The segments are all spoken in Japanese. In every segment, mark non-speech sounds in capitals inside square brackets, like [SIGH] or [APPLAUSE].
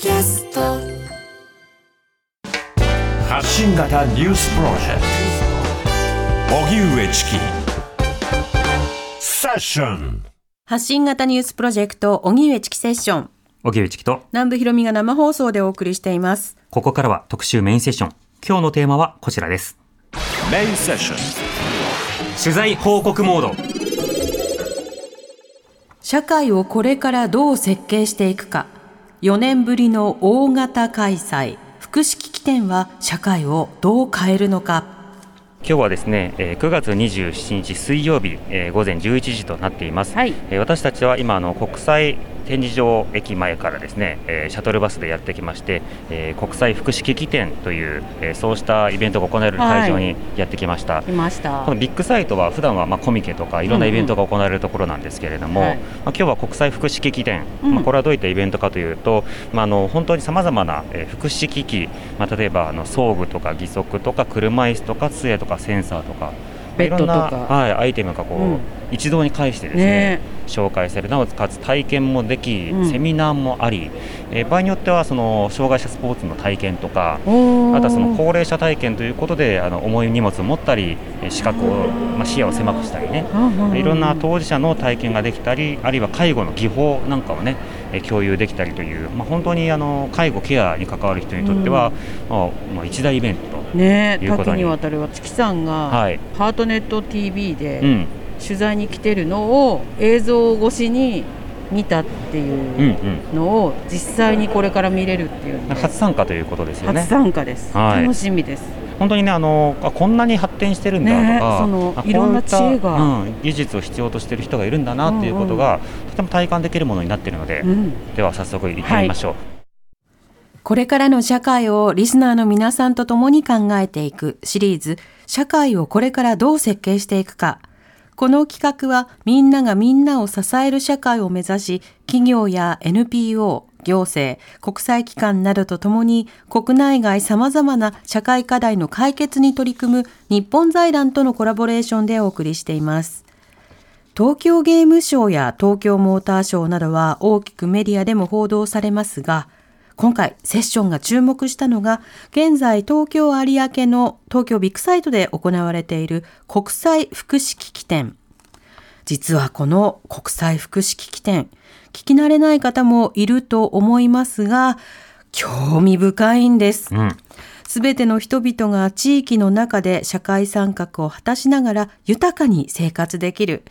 キャスト。発信型ニュースプロジェクト。荻上チキ。セッション。発信型ニュースプロジェクト荻上チキセッション。荻上チキと。南部ひろみが生放送でお送りしています。ここからは特集メインセッション。今日のテーマはこちらです。メインセッション。取材報告モード。社会をこれからどう設計していくか4年ぶりの大型開催。福祉機器展は社会をどう変えるのか。今日はですねえー9月27日水曜日えー午前11時となっています、はい。えー私たちは今あの国際展示場駅前からですねえーシャトルバスでやってきましてえー国際福祉機器展というえーそうしたイベントが行われる会場にやってきました、来ました。このビッグサイトは普段はまあコミケとかいろんなイベントが行われるところなんですけれども、はい。まあ、今日は国際福祉機器展、うん。まあ、これはどういったイベントかというと、まあ、あの本当にさまざまなえー福祉機器、まあ、例えばあの装具とか義足とか車椅子とか杖とかセンサーとか。ベッドとか。いろんな、はい、アイテムがこう、うん。一堂に会してですねね。紹介される。なおかつ体験もでき、うん。セミナーもあり、えー場合によってはその障害者スポーツの体験とかあとはその高齢者体験ということであの重い荷物を持ったりえー視覚を、まあ、視野を狭くしたりね。いろんな当事者の体験ができたりあるいは介護の技法なんかをねえー共有できたりという、まあ、本当にあの介護ケアに関わる人にとっては、まあまあ、一大イベントと、ねいうことに多岐にわたるわ月さんが、はい。ハートネット TV うでん。取材に来てるのを映像越しに見たってうんいううんのを実際にこれから見れるっていうんで。初参加ということですよね。初。参加です、はい。楽しみです本当にねあのあこんなに発展してるんだとねか、そのあいろんな知恵がうん、技術を必要としている人がいるんだなっていうことが、とても体感できるものになっているので、うんでは早速行ってみましょう。これからの社会をリスナーの皆さんと共に考えていくシリーズ社会をこれからどう設計していくか。この企画はみんながみんなを支える社会を目指し企業や NPO、行政、国際機関などとともに国内外様々な社会課題の解決に取り組む日本財団とのコラボレーションでお送りしています。東京ゲームショウや東京モーターショーなどは大きくメディアでも報道されますが、今回セッションが注目したのが、現在東京有明の東京ビッグサイトで行われている国際福祉機器展。実はこの国際福祉機器展、聞き慣れない方もいると思いますが、興味深いんです。うんすべての人々が地域の中で社会参画を果たしながら豊かに生活できる。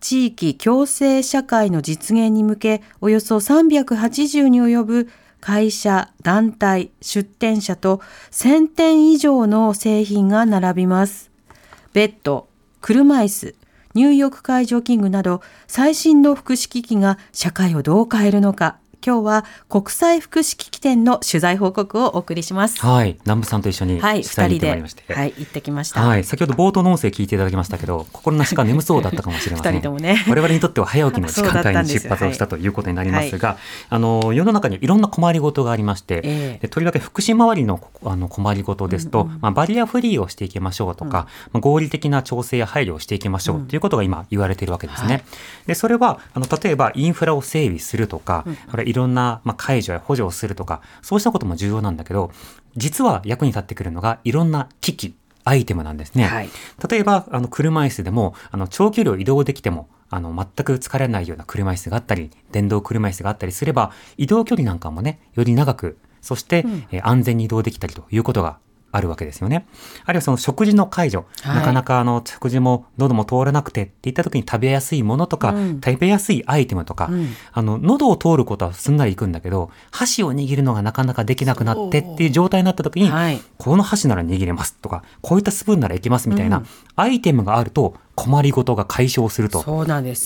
地域共生社会の実現に向け、およそ380に及ぶ会社、団体、出店者と1000点以上の製品が並びます。ベッド、車椅子、入浴介助器具など最新の福祉機器が社会をどう変えるのか。今日は国際福祉機器展の取材報告をお送りします。はい、南部さんと一緒にはい、取材に二人で、行ってまいりまして、はい、行ってきました。はい、先ほど冒頭の音声聞いていただきましたけど、心なしか眠そうだったかもしれません。二人ともね。我々にとっては早起きの [LAUGHS] 時間帯に出発をしたということになりますが、あの世の中にいろんな困りごとがありまして、ええ。でとりわけ福祉周りのあの困りごとですと、まあ、バリアフリーをしていきましょうとか、まあ、合理的な調整や配慮をしていきましょうということが今言われているわけですね。はい。でそれはあの例えばインフラを整備するとか、これいろんな、まあ、解除や補助をするとかそうしたことも重要なんだけど実は役に立ってくるのがいろんな機器アイテムなんですね。はい例えば、あの、車椅子でも、あの、長距離を移動できても、あの、全く疲れないような車椅子があったり、電動車椅子があったりすれば、移動距離なんかもね、より長く、そして、えー安全に移動できたりということがあるわけですよね。あるいはその食事の介助、はいなかなかあの食事も喉も通らなくてっていった時に食べやすいものとか、うん食べやすいアイテムとか、うんあの喉を通ることはすんなりいくんだけど箸を握るのがなかなかできなくなってっていう状態になった時に、はいこの箸なら握れますとかこういったスプーンならいけますみたいな、うんアイテムがあると困りごとが解消すると。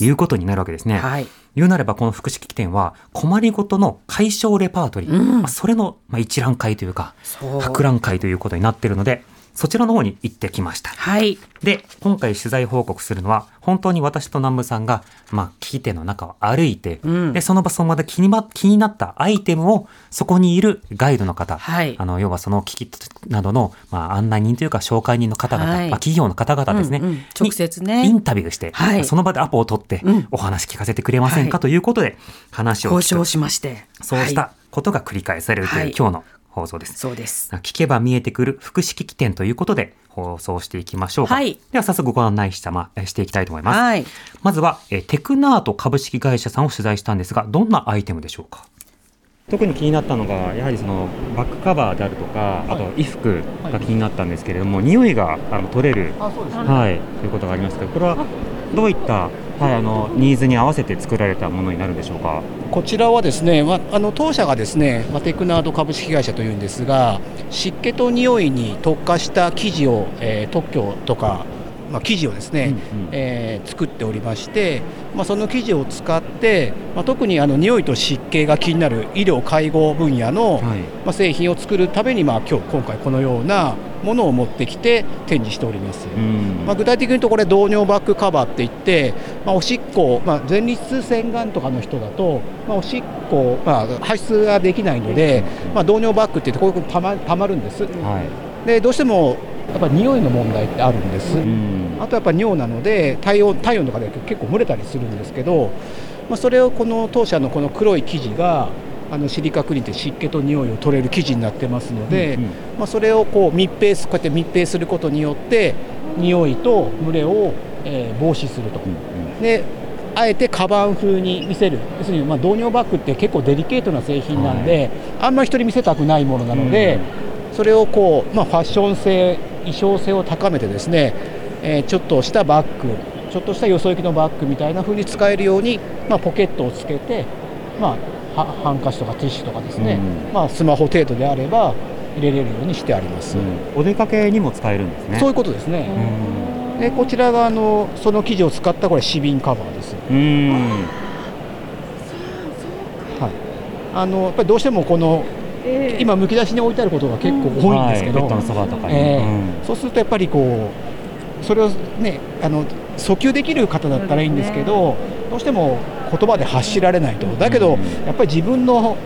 いうことになるわけですね。はい。言うなればこの福祉機器店は困りごとの解消レパートリー、うん。まあ、それのまあ一覧会というか博覧会ということになっているのでそちらの方に行ってきました。はい。で、今回取材報告するのは、本当に私と南部さんが、まあ、機器店の中を歩いて、うん。で、その場その場で気に,、ま、気になったアイテムを、そこにいるガイドの方、はい。あの、要はその機器などの、まあ、案内人というか、紹介人の方々、はい。まあ、企業の方々ですね、うんうん。直接ね。にインタビューして、はい。その場でアポを取って、うん。お話聞かせてくれませんか、はい。ということで、話を交渉しまして。そうしたことが繰り返されるという、はい。今日の放送です。そうです。聞けば見えてくる福祉機器店ということで放送していきましょうか。はいでは早速ご案内したま、えしていきたいと思います。はい。まずは、えーテクナート株式会社さんを取材したんですが、どんなアイテムでしょうか？特に気になったのが、やはりそのバックカバーであるとか、あと衣服が気になったんですけれども、匂いがあの取れる、はい、ということがありますけど、これはどういった、はい、あのニーズに合わせて作られたものになるんでしょうか？こちらはですね、まあ、の当社がですね、ま、テクナード株式会社というんですが、湿気と匂いに特化した生地を、えー特許とか、まあ、生地をですね、うんうん。えー作っておりまして、まあ、その生地を使って、まあ、特にあの匂いと湿気が気になる医療介護分野の、はい。まあ、製品を作るために、まあ、今日今回このようなものを持ってきて展示しております。うん。まあ、具体的に言うとこれ導尿バッグカバーって言って、まあ、おしっこ、まあ、前立腺がんとかの人だと、まあ、おしっこ、まあ、排出ができないので、まあ、導尿バッグって言ってこういうふうにたまたまるんです。はい。でどうしてもやっぱ匂いの問題ってあるんです、うん。あとやっぱ尿なので体温体温とかで結構蒸れたりするんですけど、まあ、それをこの当社のこの黒い生地があのシリカクリーンって湿気と匂いを取れる生地になってますので、うんうん。まあ、それをこう密閉すこうやって密閉することによって匂いと蒸れを、えー防止すると、であえてカバン風に見せる。要するにまあ導尿バッグって結構デリケートな製品なんで、あんまり人に見せたくないものなので、それをこう、まあ、ファッション性衣装性を高めてですね、えーちょっとしたバッグちょっとしたよそ行きのバッグみたいな風に使えるように、まあ、ポケットをつけて、まあ、はハンカチとかティッシュとかですね、うん。まあ、スマホ程度であれば入れれるようにしてあります、お出かけにも使えるんですね。そういうことですね、でこちらがあのその生地を使ったこれ紙瓶カバーです、うん。はい、あのやっぱりどうしてもこの今むき出しに置いてあることが結構多いんですけど、はい。ベッドのそうん。そうするとやっぱりこうそれをねあの訴求できる方だったらいいんですけど、どうしても言葉で発しられないと。だけど、うん。やっぱり自分の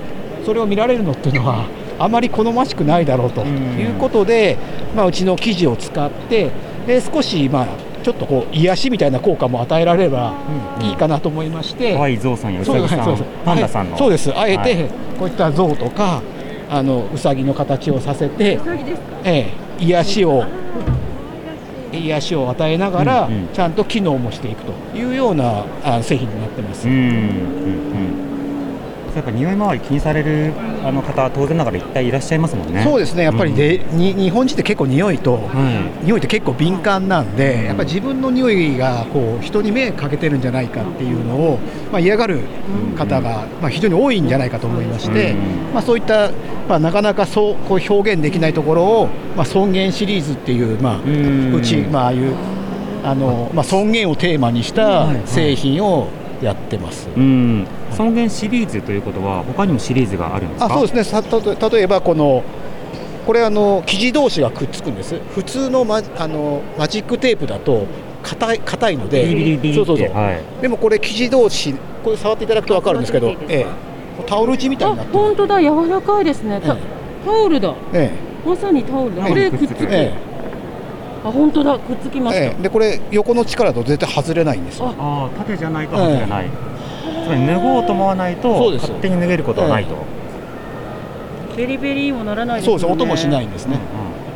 それを見られるのっていうのはあまり好ましくないだろうとうん。いうことで、まあ、うちの生地を使ってで少しまあちょっとこう癒しみたいな効果も与えられればいいかなと思いまして、可愛い。ゾウさんやウそうサギさん、パンダさんの、はい。そうです。あえて、はい。こういった象とかあのウサギの形をさせて、ええ、癒しを癒しを与えながら、ちゃんと機能もしていくというようなあ製品になってます、うんうんうんやっぱ匂い周り気にされるあの方は当然ながら一体いらっしゃいますもんね。そうですね。やっぱりで、に日本人って結構匂いと、は匂いって結構敏感なんで、やっぱり自分の匂いがこう人に迷惑かけてるんじゃないかっていうのを、まあ、嫌がる方が、まあ、非常に多いんじゃないかと思いまして、うん。まあ、そういった、まあ、なかなかそうこう表現できないところを、まあ、尊厳シリーズっていう、まあ、うん。うち、まあ、ああいうあの、まあ、尊厳をテーマにした製品をやってます。い、うん、尊厳シリーズということは他にもシリーズがあるんですか？あそうですね。さたと例えばこのこれあの生地同士がくっつくんです。普通のマあのマジックテープだと硬い硬いのでビリビリビリってそうそうそう、はい。でもこれ生地同士これ触っていただくと分かるんですけど、ええ、タオル地みたいなってる。本当だ。柔らかいですね、たえタオルだ。えまさにタオルこれくっつく、えあ本当だ。くっつきました、ええ。でこれ横の力だと絶対外れないんですよ。あ。あ縦じゃないと外れない。つまり脱ごうと思わないとそうです。勝手に脱げることはないと。ベリベリもならないですそうです。音もしないんですね、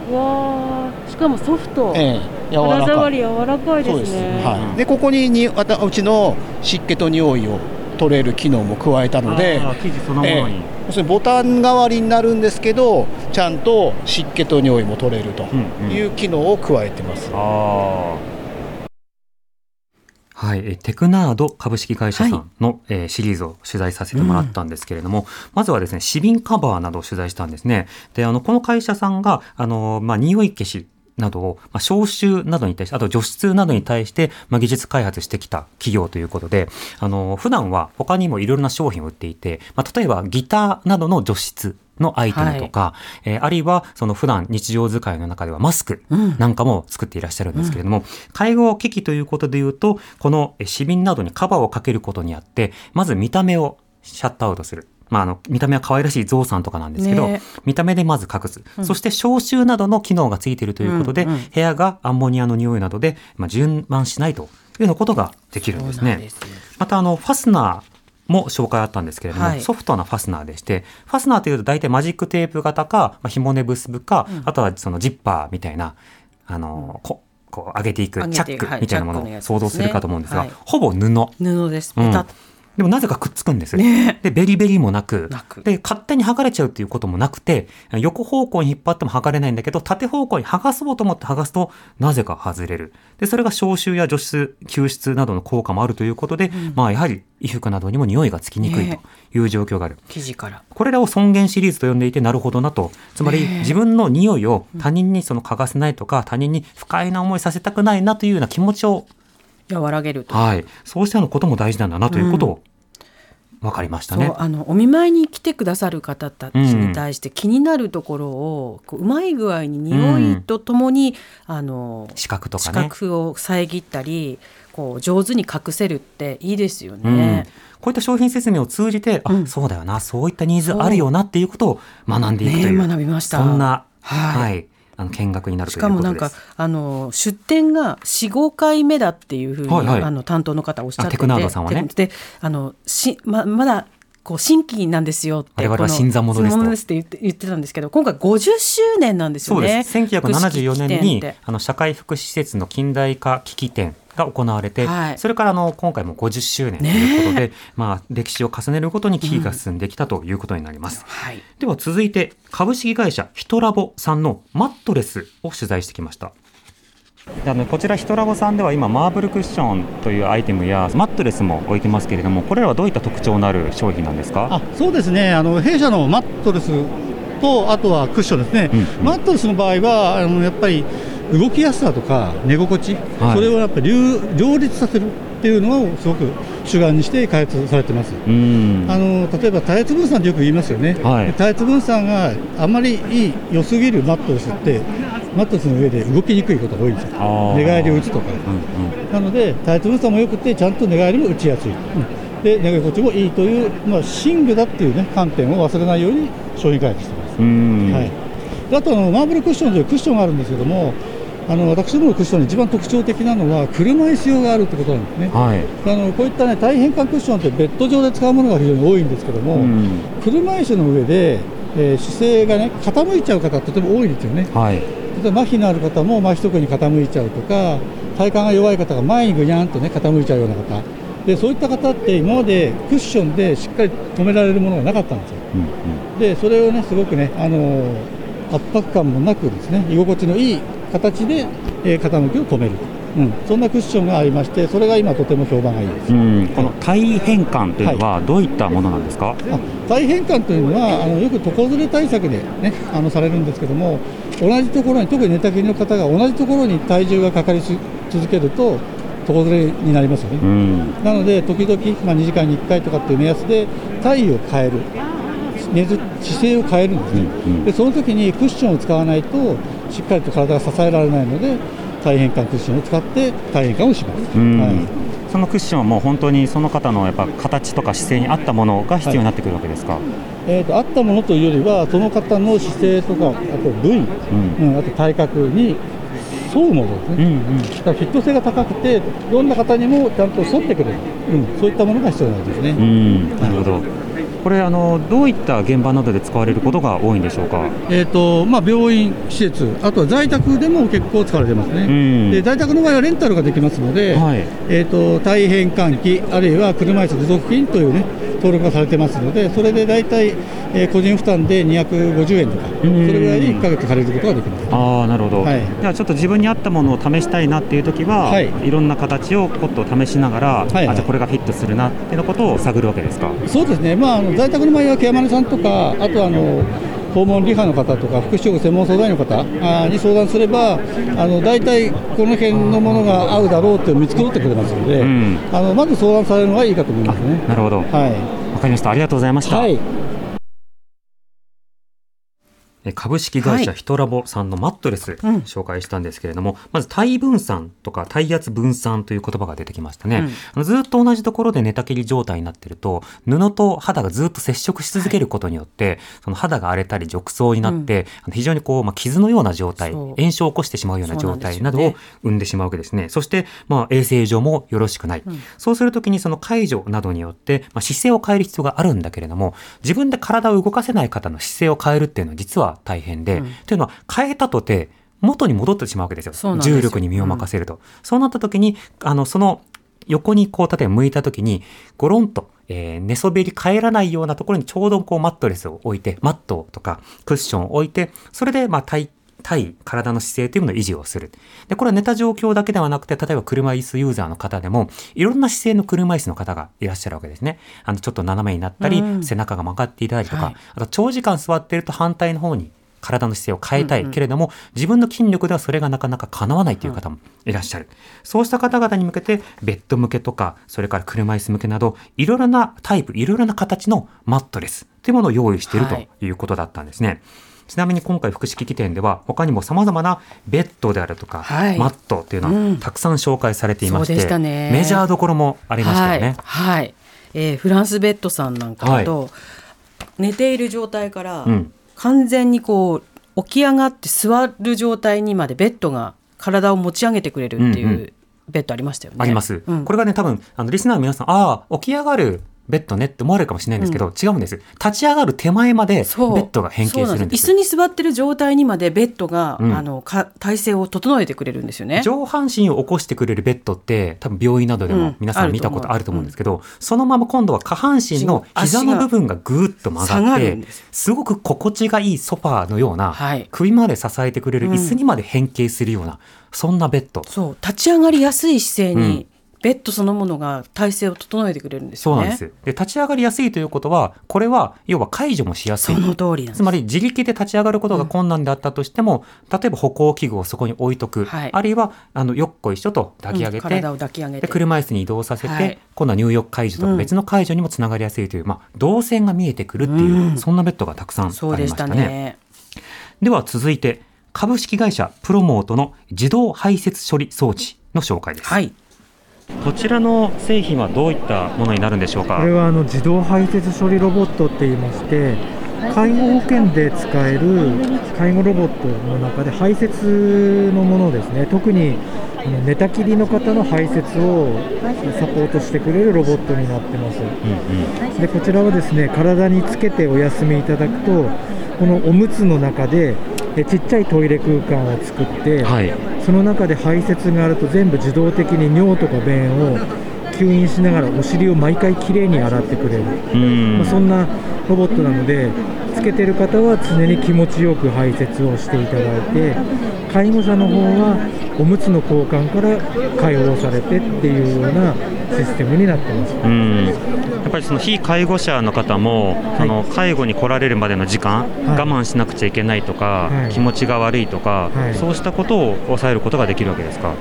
うわー。しかもソフト、ええ。柔ら肌かい。触り柔らかいでそうです。すねはい、でここににわたうちの湿気と匂いを取れる機能も加えたので生地そのものに。ええ要するにボタン代わりになるんですけどちゃんと湿気と匂いも取れるとうんうんいう機能を加えてます、ああ。はい、えーテクナード株式会社さんの、えーシリーズを取材させてもらったんですけれども、まずはですね、紙瓶カバーなどを取材したんですね。で、あの、この会社さんが、あの、まあ、匂い消しなどを、まあ、消臭などに対して、あと除湿などに対して、まあ、技術開発してきた企業ということで、あの、普段は他にもいろいろな商品を売っていて、まあ、例えばギターなどの除湿のアイテムとか、えーあるいはその普段日常使いの中ではマスクなんかも作っていらっしゃるんですけれども、介護機器ということで言うと、このえー尿瓶などにカバーをかけることによって、まず見た目をシャットアウトする。まあ、あの、見た目は可愛らしいゾウさんとかなんですけど、ね。見た目でまず隠す。そして消臭などの機能がついているということで、うんうん部屋がアンモニアの匂いなどで、まあ、充満しないというようなことができるんですね。また、あの、ファスナーも紹介あったんですけれども、はい。ソフトなファスナーでして、ファスナーというと大体マジックテープ型か、まあ、紐根結ぶか、あとはそのジッパーみたいな、あの、ここう上げていくチャックみたいなものを想像するかと思うんですが、はい。ほぼ布。布です。うん。ペタッでもなぜかくっつくんです。ねで、ベリベリもなく、で、勝手に剥がれちゃうっていうこともなくて、横方向に引っ張っても剥がれないんだけど、縦方向に剥がそうと思って剥がすと、なぜか外れる。で、それが消臭や除湿、吸湿などの効果もあるということで、まあ、やはり衣服などにも匂いがつきにくいとねいう状況がある。生地から。これらを尊厳シリーズと呼んでいてなるほどなと。つまり自分の匂いを他人にその嗅がせないとか、他人に不快な思いさせたくないなというような気持ちを、和らげると。はい。そうしたようなことも大事なんだなということを分かりましたね。あのお見舞いに来てくださる方たちに対して気になるところを、こううまい具合に匂いとともに、あの視覚と視かね。覚を遮ったりこう上手に隠せるっていいですようん。ね。こういった商品説明を通じて、あ、うん。そうだよな、そういったニーズあるよなっていうことを学んでいくという、ね学びました。そんな、はい。はい、あの見学になるし。かもなんかあの出店が45回目だっていうふうに、はいはいあの担当の方おっしゃっててあテクナードさんはねであのしままだこう新規なんですよって我々は新参者ですって言って言ってたんですけど今回50周年なんですよね。そうです。1974年にあの社会福祉施設の近代化機器展が行われて、はい。それからあの今回も50周年ということで、まあ歴史を重ねるごとに機器が進んできたということになります。はい。では続いて株式会社ヒトラボさんのマットレスを取材してきました。あのこちらヒトラボさんでは今マーブルクッションというアイテムやマットレスも置いてますけれどもこれらはどういった特徴のある商品なんですか？あそうですね。あの弊社のマットレスとあとはクッションですね、うんうん。マットレスの場合はあのやっぱり動きやすさとか寝心地、はい。それをやっぱり両両立させるっていうのをすごく主眼にして開発されてます。うん。あの例えば耐圧分散ってよく言いますよね、はい。で耐圧分散があまりいい良すぎるマットレスってマットレスの上で動きにくいことが多いんですよ。寝返りを打つとか、うんうん。なので、耐圧分散も良くて、ちゃんと寝返りも打ちやすい、うん。で寝心地もいいという、まあ、寝具だっていう、ね、観点を忘れないように商品開発してます。うん。はい、であとあの、マーブルクッションというクッションがあるんですけども、あの私どものクッションの一番特徴的なのは、車椅子用があるってことなんですね。はい。あのこういった、ね、大変換クッションってベッド上で使うものが非常に多いんですけども、うん。車椅子の上で、えー姿勢が、ね、傾いちゃう方、とても多いですよね。はい。例えば麻痺のある方も麻痺特に傾いちゃうとか体幹が弱い方が前にぐにゃんとね傾いちゃうような方。でそういった方って今までクッションでしっかり止められるものがなかったんですよ。うんうん。でそれをねすごくねあのー圧迫感もなくですね居心地のいい形で、えー傾きを止める、うん、そんなクッションがありましてそれが今とても評判がいいです。うん。この体変換というのはどういったものなんですか、あ体変換というのはあのよく床ずれ対策で、ね、あのされるんですけども同じところに特に寝たきりの方が同じところに体重がかかりす続けると床ずれになりますよね、うん。なので時々、まあ、2時間に1回とかっていう目安で体位を変える。寝ず姿勢を変えるんですね、うん。うん。でその時にクッションを使わないとしっかりと体が支えられないので体変換クッションを使って体変換をします、うん。はい。そのクッションはもう本当にその方のやっぱ形とか姿勢に合ったものが必要になってくるわけですか、えー、とあったものというよりはその方の姿勢とかあと部位、ん。うんあと体格に沿うものですね、うんうん。だからフィット性が高くてどんな方にもちゃんと沿ってくれる、うん、そういったものが必要なんですね、うんなるほどこれあのどういった現場などで使われることが多いんでしょうか？えーとまあ、病院、施設、あとは在宅でも結構使われてますね、うん。で在宅の場合はレンタルができますので、はい。えー、と体変換器、あるいは車椅子持続金という、ね、登録がされてますので、それで大体、えー個人負担で250円とか、そん。れぐらいで1ヶ月借りることができます。ああなるほど、はい。じゃあちょっと自分に合ったものを試したいなっていう時は、はい。い、ろんな形をポッと試しながら、はいはい。あじゃあこれがフィットするなっていうのことを探るわけですか？そうですね、まあ、あの在宅の場合は、ケアマネさんとか、あとあの訪問リハの方とか、福祉職専門相談員の方に相談すれば、あの大体この辺のものが合うだろうって見繕ってくれますので、うん。あのまず相談されるのがいいかと思いますね。なるほど。わはかりました。ありがとうございましい、た、はい。え株式会社はいヒトラボさんのマットレス、うん。紹介したんですけれども、まず体分散とか体圧分散という言葉が出てきましたね、うん。ずっと同じところで寝たきり状態になってると布と肌がずっと接触し続けることによって、その肌が荒れたり褥瘡になって、あの非常にこう、まあ、傷のような状態炎症を起こしてしまうような状態などを生んでしまうわけですね。そして、まあ、衛生上もよろしくない、そうするときにその介助などによって、まあ、姿勢を変える必要があるんだけれども自分で体を動かせない方の姿勢を変えるっていうのは実は大変で、というのは変えたとて元に戻ってしまうわけですよ。重力に身を任せると、そうなった時にあのその横にこう例えば向いた時にゴロンと、えー寝そべり返らないようなところにちょうどこうマットレスを置いてマットとかクッションを置いてそれでまあ対対体の姿勢というものを維持をする。で、これは寝た状況だけではなくて、例えば車椅子ユーザーの方でも、いろんな姿勢の車椅子の方がいらっしゃるわけですね。あの、ちょっと斜めになったり、うん背中が曲がっていたりとか、はいあと長時間座っていると反対の方に体の姿勢を変えたいうんうんけれども、自分の筋力ではそれがなかなか叶わないという方もいらっしゃる。そうした方々に向けて、ベッド向けとか、それから車椅子向けなど、いろいろなタイプ、いろいろな形のマットレスというものを用意しているとはいいうことだったんですね。ちなみに今回福祉機器店では他にも様々なベッドであるとか、はい。マットというのうん。はたくさん紹介されていまして、そうでしたね。メジャーどころもありましたよね。はい、はい。えーフランスベッドさんなんかだと、寝ている状態から、うん。完全にこう起き上がって座る状態にまでベッドが体を持ち上げてくれるっていう、うんうん。ベッドありましたよね。あります。うん。これがね、多分、あの、リスナーの皆さん、ああ、起き上がるベッドねって思われるかもしれないんですけど、違うんです。立ち上がる手前までベッドが変形するんです。椅子に座ってる状態にまでベッドが、うん。あのか体勢を整えてくれるんですよね。上半身を起こしてくれるベッドって多分病院などでうん。も皆さん見たことあると思うんですけど、そのまま今度は下半身の膝の部分がぐーっと曲下がってすすごく心地がいいソファーのような、はい。首まで支えてくれる椅子にまで変形するような、そんなベッド。そう。立ち上がりやすい姿勢に、うんベッドそのものが体勢を整えてくれるんですよね。そうなんです。で立ち上がりやすいということはこれは要は解除もしやすいその通りなんです。つまり自力で立ち上がることが困難であったとしても、例えば歩行器具をそこに置いとく、はいあるいはあのよっこいしょと抱き上げて、うん体を抱き上げてで車椅子に移動させて、はい今度は入浴介助とかうん別の介助にもつながりやすいという、まあ、動線が見えてくるっていう、うんそんなベッドがたくさんありそうでしましたね。たね。では続いて株式会社プロモートの自動排泄処理装置の紹介です。はい。こちらの製品はどういったものになるんでしょうか？これはあの自動排泄処理ロボットって言いまして介護保険で使える介護ロボットの中で排泄のものですね。特に寝たきりの方の排泄をサポートしてくれるロボットになってます。うんうん。でこちらはですね体につけてお休みいただくとこのおむつの中でえちっちゃいトイレ空間を作って、はい。その中で排泄があると全部自動的に尿とか便を吸引しながらお尻を毎回きれいに洗ってくれる、うん。まあ、そんなロボットなのでつけてる方は常に気持ちよく排泄をしていただいて介護者の方はおむつの交換から解放されてっていうようなシステムになってます。うん。やっぱりその非介護者の方も、はい。あの介護に来られるまでの時間、はい。我慢しなくちゃいけないとか、はい。気持ちが悪いとか、はい。そうしたことを抑えることができるわけですか？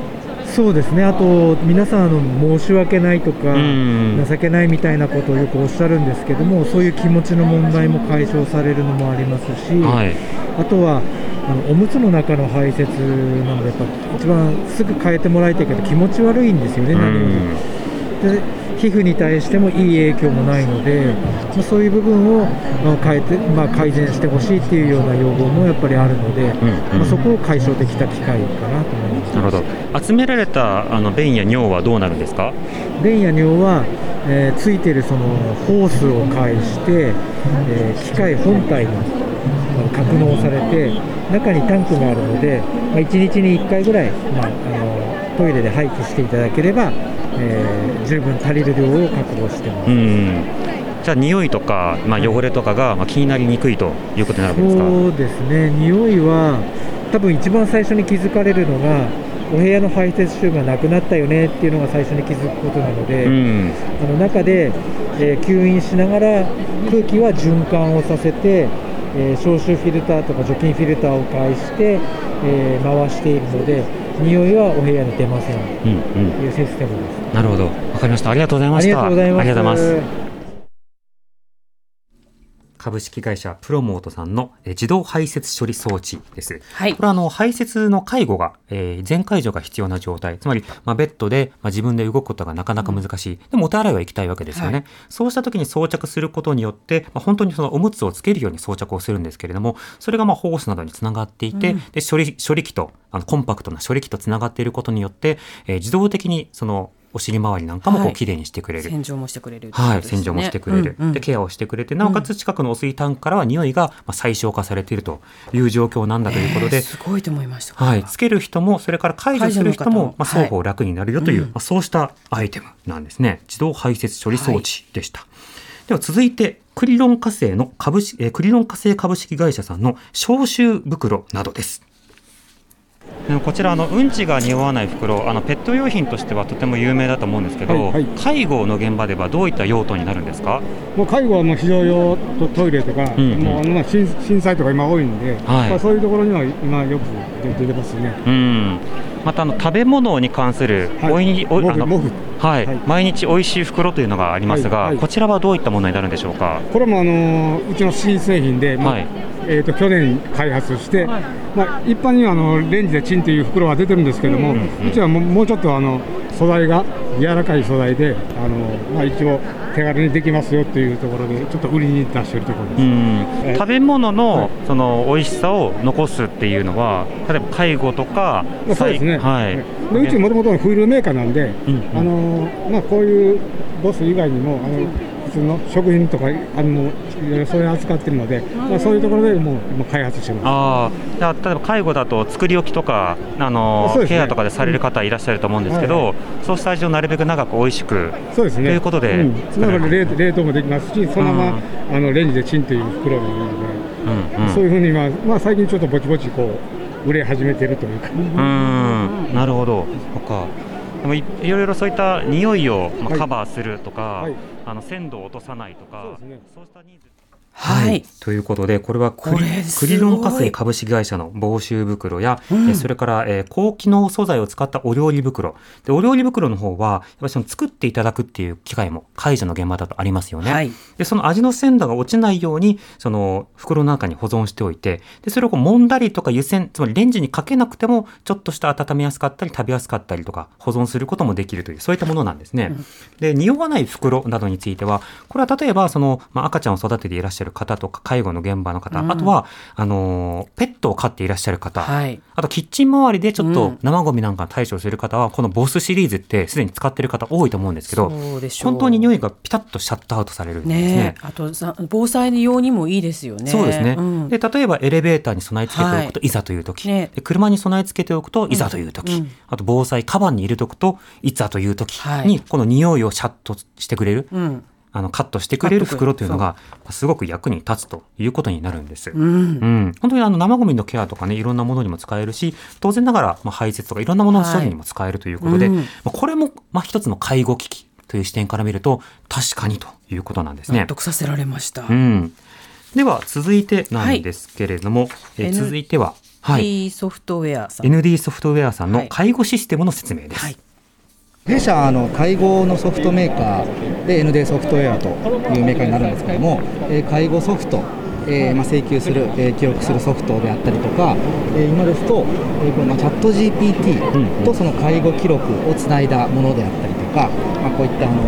そうですね。あと皆さんあの申し訳ないとかうん。情けないみたいなことをよくおっしゃるんですけどもそういう気持ちの問題も解消されるのもありますし、はい、あとはあのおむつの中の排泄なのでやっぱ一番すぐ変えてもらいたいけど気持ち悪いんですよね、う何よりんで皮膚に対してもいい影響もないので、まあ、そういう部分を、まあ、変えて、まあ、改善してほしいっていうような要望もやっぱりあるので、うんうんまあ、そこを解消できた機会かなと思います。なるほど。集められたあの便や尿はどうなるんですか？便や尿は、えーついてるそのホースを介して、えー機械本体に格納されて中にタンクがあるので、まあ、1日に1回ぐらい、まあ、あのトイレで廃棄していただければ、えー十分足りる量を確保してます。うん。じゃあ匂いとか、まあ、汚れとかが、まあ、気になりにくいということになるわけですか？そうですね匂いは多分一番最初に気づかれるのがお部屋の排泄臭がなくなったよねっていうのが最初に気づくことなので、うん。あの中で、えー吸引しながら空気は循環をさせて、えー消臭フィルターとか除菌フィルターを介して、えー回しているので匂いはお部屋に出ませんとうんうん。いうシステムです。なるほど。わかりました。ありがとうございました。ありがとうございます。ありがとうございます。株式会社プロモートさんのえー自動排泄処理装置です。はい。これはあの排泄の介護が、えー全介助が必要な状態、つまり、まあ、ベッドで、まあ、自分で動くことがなかなか難しい、でもお手洗いは行きたいわけですよね。はい。そうした時に装着することによって、まあ、本当にそのおむつをつけるように装着をするんですけれども、それがまあホースなどにつながっていて、で処理処理機とあのコンパクトな処理機とつながっていることによって、えー自動的にそのお尻周りなんかもこはい。うきれいにしてくれる。洗浄もしてくれるはい、洗浄もしてくれる、でケアをしてくれてなおかつ近くの汚水タンクからは匂いがまあ最小化されているという状況なんだということで、えーすごいと思いました。はい、つける人もそれから解除する人もまあ、双方楽になるよという、はいまあ、そうしたアイテムなんですね。自動排泄処理装置でした、では続いてクリロン化成の株式、えークリロン化成株式会社さんの消臭袋などですこちらあのうんちが匂わない袋あのペット用品としてはとても有名だと思うんですけど、はいはい。介護の現場ではどういった用途になるんですか？もう介護はもう非常用トトイレとか、うんうん。もうあのまあ震震災とか今多いんで、はい。まあ、そういうところには今よく出てますね。うん、またあの食べ物に関するはい。おいに、おモあのはい、はい。毎日おいしい袋というのがありますが、はい。はい。こちらはどういったものになるんでしょうか？これもあのうちの新製品で、もうはい。えー、と去年開発して、まあ、一般にはあのレンジでチンという袋は出てるんですけども、うちはもうもうちょっとあの素材が柔らかい素材であの、まあ、一応手軽にできますよというところでちょっと売りに出しているところです。うん。え食べ物の、はい。その美味しさを残すっていうのは例えば介護とかまあそうですね、はい、でうちもともとのフールメーカーなんで、うん。うん。あのまあ、こういうボス以外にもあの普通の食品とかあのそういう扱ってるので、まあ、そういうところでもうもう開発してます。ああじゃあ例えば介護だと作り置きとかあのね。ケアとかでされる方いらっしゃると思うんですけど、はいそうした味をなるべく長く美味しくそうですね。ということでうん、だから冷冷凍もできますし、そのままあのレンジでチンという袋もいいので、うんうん。そういうふうに今、まあ、最近ちょっとぼちぼちこう売れ始めてるというか、うーん。なるほど。そっかでもいいろいろそういった匂いを、カバーするとか、はい。あの鮮度を落とさないとかそうですね。そうしたニーズはいということで、これはクリクリロン化成株式会社の防臭袋や、うんえそれから、えー高機能素材を使ったお料理袋。で、お料理袋の方は、やっぱりその作っていただくっていう機会も介助の現場だとありますよね。はいで、その味の鮮度が落ちないように、その袋の中に保存しておいて、で、それをこう揉んだりとか湯煎、つまりレンジにかけなくても、ちょっとした温めやすかったり食べやすかったりとか、保存することもできるという、そういったものなんですね。で、匂わない袋などについては、これは例えば、その、まあ、赤ちゃんを育てていらっしゃる方とか、介護の現場の方、うん。あとは、あのーペットを飼っていらっしゃる方、はい。あとキッチン周りでちょっとうん。生ゴミなんかに対処する方は、この BOSシリーズってすでに使ってる方多いと思うんですけど、本当に匂いがピタッとシャットアウトされるんですね。ねえ。あとさ防災用にもいいですよね。そうですね、ん。で例えばエレベーターに備え付けておくとい。ざという時、ね。で車に備え付けておくといざという時、うん。あと防災カバンに入れておくといざという時はい。にこの匂いをシャットしてくれる、うんあのカットしてくれる袋というのがすごく役に立つということになるんです。うん。うん、本当にあの生ゴミのケアとかねいろんなものにも使えるし当然ながらまあ排泄とかいろんなものの処理にも使えるということで、はい。うん。まあこれもまあ一つの介護機器という視点から見ると確かにということなんですね。納。得させられました、うん、では続いてなんですけれども、えー N- 続いては、はい、D ソフトウェアさん。ND ソフトウェアさんのはい。介護システムの説明です。はい弊社あの介護のソフトメーカーで ND ソフトウェアというメーカーになるんですけども、えー介護ソフト、えーまあ、請求する、えー記録するソフトであったりとか、えー今ですと、えー、このチャット GPT とその介護記録をつないだものであったりとか、まあ、こういったあの、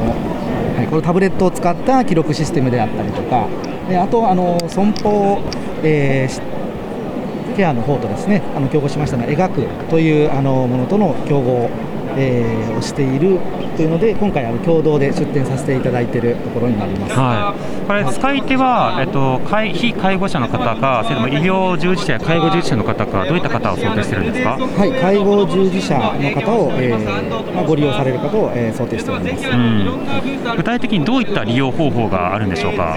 はい、このタブレットを使った記録システムであったりとか、であとあの損保、えーケアの方とですねあの競合しましたのが描くというあのものとの競合、えーをしているというので今回あの共同で出展させていただいているところになります。はい、これ使い手は、えっと、介非介護者の方か、それとも医療従事者や介護従事者の方か、どういった方を想定してるんですか？はい、介護従事者の方を、えーまあ、ご利用される方を、えー想定しております。うん、具体的にどういった利用方法があるんでしょうか？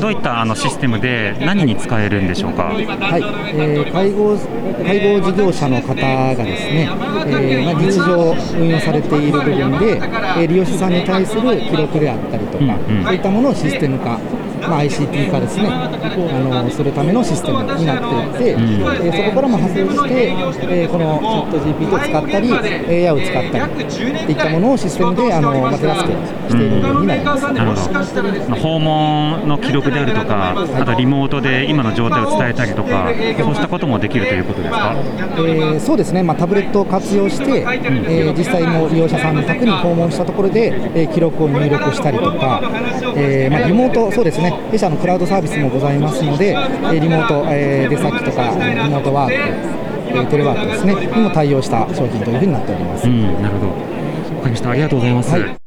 どういったあのシステムで何に使えるんでしょうか？はい、えー介護介護事業者の方がですね、えーまあ、日常運用されている部分で、えー利用者さんに対する記録であったりとか、うんうんそういったものをシステム化、まあ、ICT 化ですね。あのするためのシステムになっていて、えーそこからも派生して、えーこのチャット GPT を使ったり AI を使ったりっていったものをシステムであの、まあ、手助けしているようになります。なるほど、まあ訪問の記録であるとか、あとリモートで今の状態を伝えたりとか、そうしたこともできるということですか？えーそうですね、まあ、タブレットを活用して、えー実際の利用者さんの宅に訪問したところで、えー記録を入力したりとか、えーまあ、リモート、そうですね、弊社のクラウドサービスもございますので、えーリモート、えー出先とか、えーリモートワーク、えーテレワークですね、にも対応した商品というふうになっております。うん、なるほど。わかりました。ありがとうございます。はい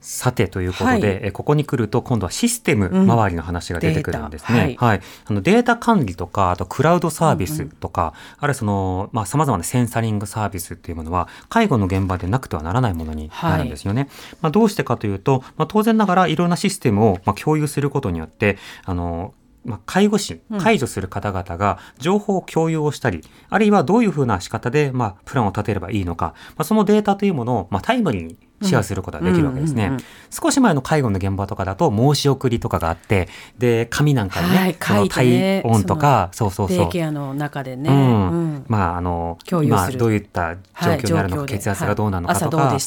さてということで、はい。えここに来ると今度はシステム周りの話が出てくるんですね。データ。はい、あのデータ管理とかあとクラウドサービスとか、あるいはそのまあ様々なセンサリングサービスっていうものは介護の現場でなくてはならないものになるんですよね。まあどうしてかというと、まあ当然ながらいろんなシステムをまあ共有することによってあのまあ、介護士、介助する方々が情報を共有をしたり、あるいはどういうふうな仕方で、まあ、プランを立てればいいのか、まあ、そのデータというものを、まあ、タイムリーにシェアすることができるわけですね。うんうんうんうん。少し前の介護の現場とかだと申し送りとかがあって、で、紙なんかにね、はい体温とか、そうそうそう。デイケアの中でね、うん。うん。まああの共有する。まあ、どういった状況になるのか、はい血圧がどうなのかとか、はい。朝どうで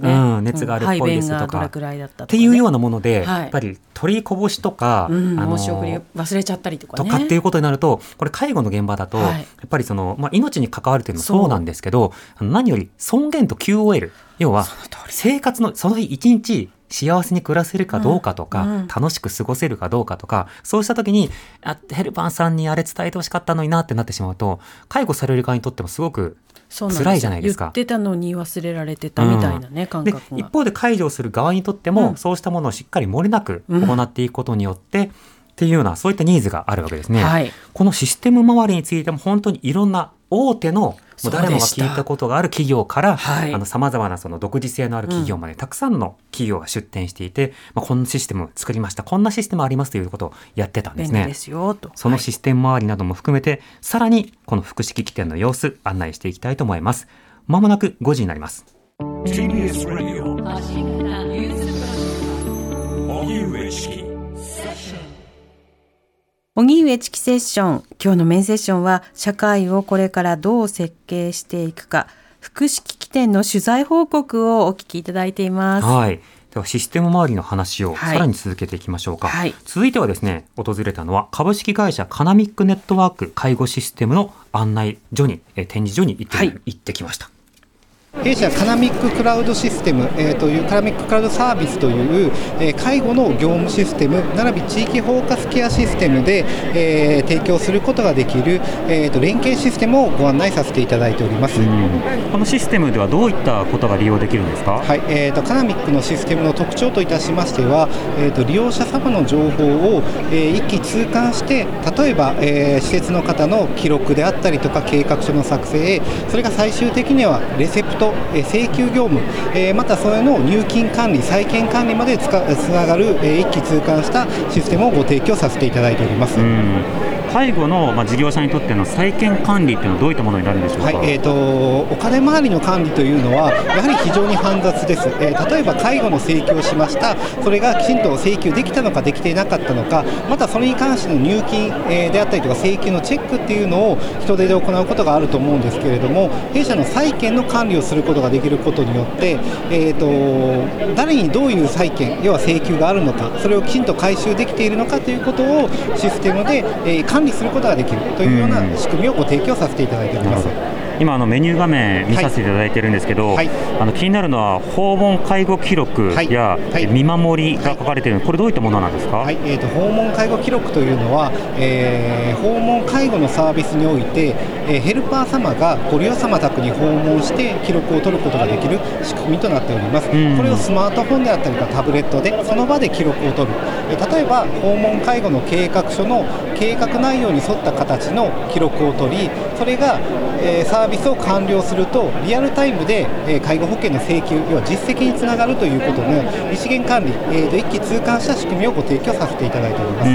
ね。うん、熱があるっぽいですとか、うん排便がどれくらいだったとかね。っていうようなもので、はい。やっぱり取りこぼしとか、うん。あの申し送り忘れちゃったりとかとねかっていうことになると、これ介護の現場だと、はい。やっぱりその、まあ、命に関わるというのもそうなんですけど、何より尊厳と QOL、要は生活のその日一日幸せに暮らせるかどうかとか、うんうん楽しく過ごせるかどうかとか、そうした時に、あヘルパーさんにあれ伝えてほしかったのになってなってしまうと、介護される側にとってもすごく辛いじゃないですか。言ってたのに忘れられてたみたいなね、感で覚が。一方で介助をする側にとっても、うん。そうしたものをしっかり漏れなく行っていくことによって、っていうようなそういったニーズがあるわけですね。はいこのシステム周りについても本当にいろんな大手のもう誰もが聞いたことがある企業から、はいあの様々なその独自性のある企業までたくさんの企業が出展していて、まあ、こんなシステムを作りました、こんなシステムありますということをやってたんですね。便利ですよと。そのシステム周りなども含めて、さらにこの福祉機器店の様子案内していきたいと思います。まもなく5時になります。TBS Radio 荻上チキ荻上チキセッション今日のメインセッションは社会をこれからどう設計していくか福祉機器店の取材報告をお聞きいただいています。はい。ではシステム周りの話をはいさらに続けていきましょうか。はい続いてはですね、訪れたのは株式会社カナミックネットワーク介護システムの案内所に、えー展示所に行って,、はい行ってきました。弊社カナミッククラウドシステム、えーというカナミッククラウドサービスという、えー介護の業務システム並び地域包括ケアシステムで、えー提供することができる、えーと連携システムをご案内させていただいております。このシステムではどういったことが利用できるんですか？はい、えー、とカナミックのシステムの特徴といたしましては、えー、と利用者様の情報を、えー一気通貫して例えば、えー施設の方の記録であったりとか計画書の作成それが最終的にはレセプト、えー請求業務、えーまたそれの入金管理再建管理までつかつながる、えー一気通貫したシステムをご提供させていただいております。うん介護の、まあ、事業者にとっての再建管理っていうのはどういったものになるんでしょうか？はいえー、とお金回りの管理というのは、やはり非常に煩雑です、えー例えば介護の請求をしました、それがきちんと請求できたのか、できていなかったのか、またそれに関しての入金、えーであったりとか、請求のチェックっていうのを人手で行うことがあると思うんですけれども、弊社の債権の管理をすることができることによって、えー、と誰にどういう債権、要は請求があるのか、それをきちんと回収できているのかということをシステムで、えー管理することができるというような仕組みをご提供させていただいております。今あのメニュー画面見させていただいてるんですけど、はい。あの気になるのは訪問介護記録はい。や、はい。見守りが書かれているこれどういったものなんですか？はい。えー、と訪問介護記録というのは、えー訪問介護のサービスにおいて、えーヘルパー様がご利用様宅に訪問して記録を取ることができる仕組みとなっております、うんこれをスマートフォンであったりとかタブレットでその場で記録を取る、えー例えば訪問介護の計画書の計画内容に沿った形の記録を取りそれが、えーサービスを完了するとリアルタイムで、えー介護保険の請求要は実績につながるということの二次元管理、えーと一気通貫した仕組みをご提供させていただいております、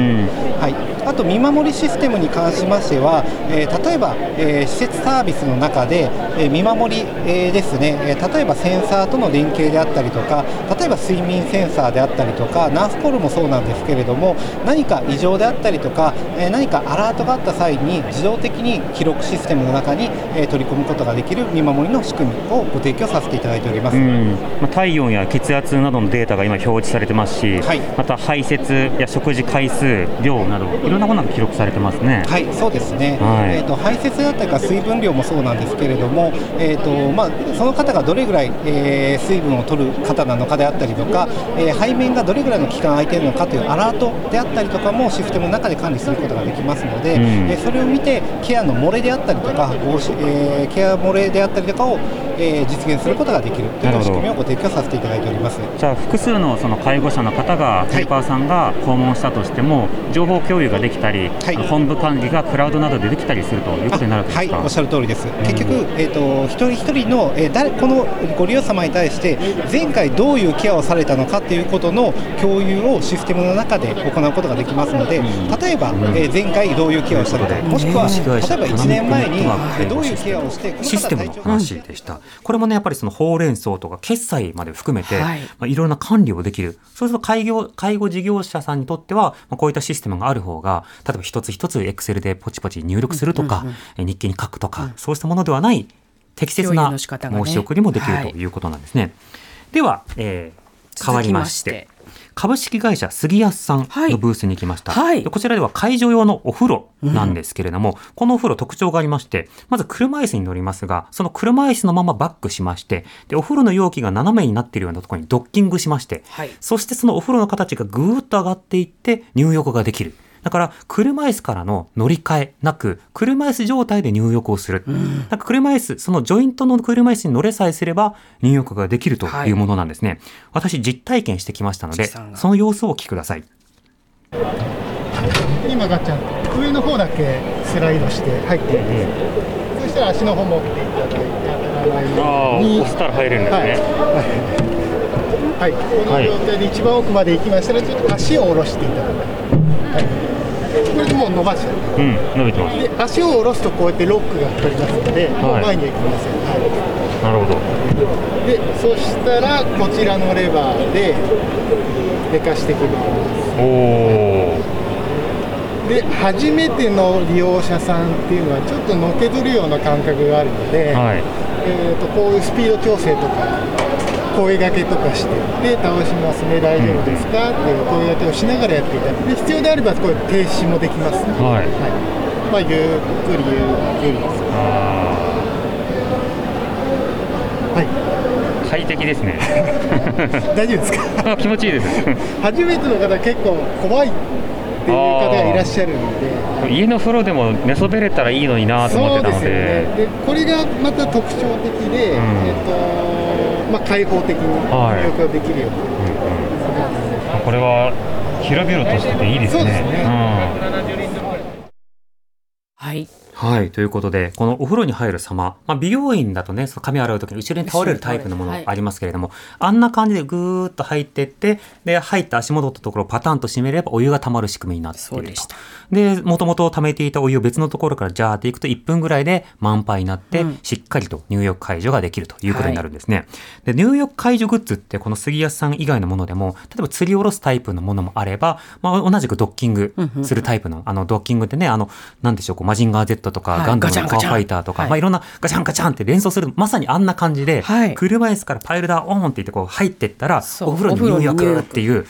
はい、あと見守りシステムに関しましては、えー例えば、えー施設サービスの中で、えー見守り、えーですね、えー例えばセンサーとの連携であったりとか例えば睡眠センサーであったりとかナースコールもそうなんですけれども何か異常であったりとか、えー何かアラートがあった際に自動的に記録システムの中に、えー取り込むことができる見守りの仕組みをご提供させていただいております。うん。まあ、体温や血圧などのデータが今表示されてますし、また排泄や食事回数、量などいろんなものが記録されてますね。はい、そうですね、はい。えー、と排泄だったりとか水分量もそうなんですけれども、えーとまあ、その方がどれぐらい、えー水分を取る方なのかであったりとか、えー背面がどれぐらいの期間空いているのかというアラートであったりとかもシステムの中で管理することができますので、うん。えーそれを見てケアの漏れであったりとかえーケア漏れであったりとかを、えー実現することができる。という仕組みをご提供させていただいております。じゃあ複数のその介護者の方がヘルパーさんが訪問したとしても、情報共有ができたり、本部管理がクラウドなどでできたりするということになるわけですか？はい、おっしゃる通りです。結局、えっ、と、一人一人の、えー誰、このご利用様に対して、前回どういうケアをされたのかということの共有をシステムの中で行うことができますので、例えば、えー前回どういうケアをしたのか、もしくは、例えば1年前に、えーどういうケアをして、システムの話でした。これもね、やっぱりそのほうれん草とか決済まで含めて、はいいまあ、いろんな管理をできる。そうすると介護、介護事業者さんにとっては、まあ、こういったシステムがある方が、例えば一つ一つエクセルでポチポチ入力するとか、日記に書くとか、そうしたものではない適切な申し送りもできるはい。ということなんですね。では、えー変わりまして株式会社杉安さんのブースに来ました、はい。でこちらでは会場用のお風呂なんですけれども、このお風呂特徴がありましてまず車椅子に乗りますがその車椅子のままバックしましてでお風呂の容器が斜めになっているようなところにドッキングしまして、はい。そしてそのお風呂の形がぐーっと上がっていって入浴ができる。だから、車椅子からの乗り換えなく、車椅子状態で入浴をする。なん。か車椅子、そのジョイントの車椅子に乗れさえすれば入浴ができるというものなんですね。私、実体験してきましたので、その様子をお聞きください。今ガッチャン上の方だけスライドして入っています、そしたら足の方持っていただいてあー押したら入れるんですね。はい、はい。この状態で一番奥まで行きましたらちょっと足を下ろしていただく、はい、これでもう伸ばしちゃううん、伸びてます。で足を下ろすとこうやってロックがかかりますので、もう前には行きません、はい、なるほど。でそしたらこちらのレバーで寝かしてきますおお。で初めての利用者さんっていうのはちょっとのけぞるような感覚があるので、はい。えー、とこういうスピード調整とか声掛けとかしてで倒しますね大丈夫ですかっていう声掛けをしながらやっていた。で必要であればこういう停止もできます、はい。まあ、ゆっくりゆっくりです。はい。快適ですね。[LAUGHS] 大丈夫ですか？あ気持ちいいです。初めての方結構怖いっていう方がいらっしゃるので。家の風呂でも寝そべれたらいいのになと思ってたので。そうですよねでこれがまた特徴的で、えーとまあ、開放的にはい入浴ができるように、これは広々としてていいですね。そうはい。はい。ということで、このお風呂に入る様、まあ、美容院だとね、その髪洗うときに後ろに倒れるタイプのものはいありますけれども、あんな感じでぐーっと入ってって、で、入った足元のところをパタンと閉めればお湯が溜まる仕組みになっていると。でもともと溜めていたお湯を別のところからジャーっていくと1分ぐらいで満杯になって、うん。しっかりと入浴解除ができるということになるんですね。で入浴解除グッズってこの杉安さん以外のものでも例えば釣り下ろすタイプのものもあれば、まあ、同じくドッキングするタイプの、あのドッキングってねあのなんでしょうこうマジンガー Z とか、はい。ガンダムのカーファイターとか、はい。まあ、いろんなガチャンガチャンって連想するまさにあんな感じで、車椅子からパイルダーオンって言ってこう入ってったらお風呂に入浴っていう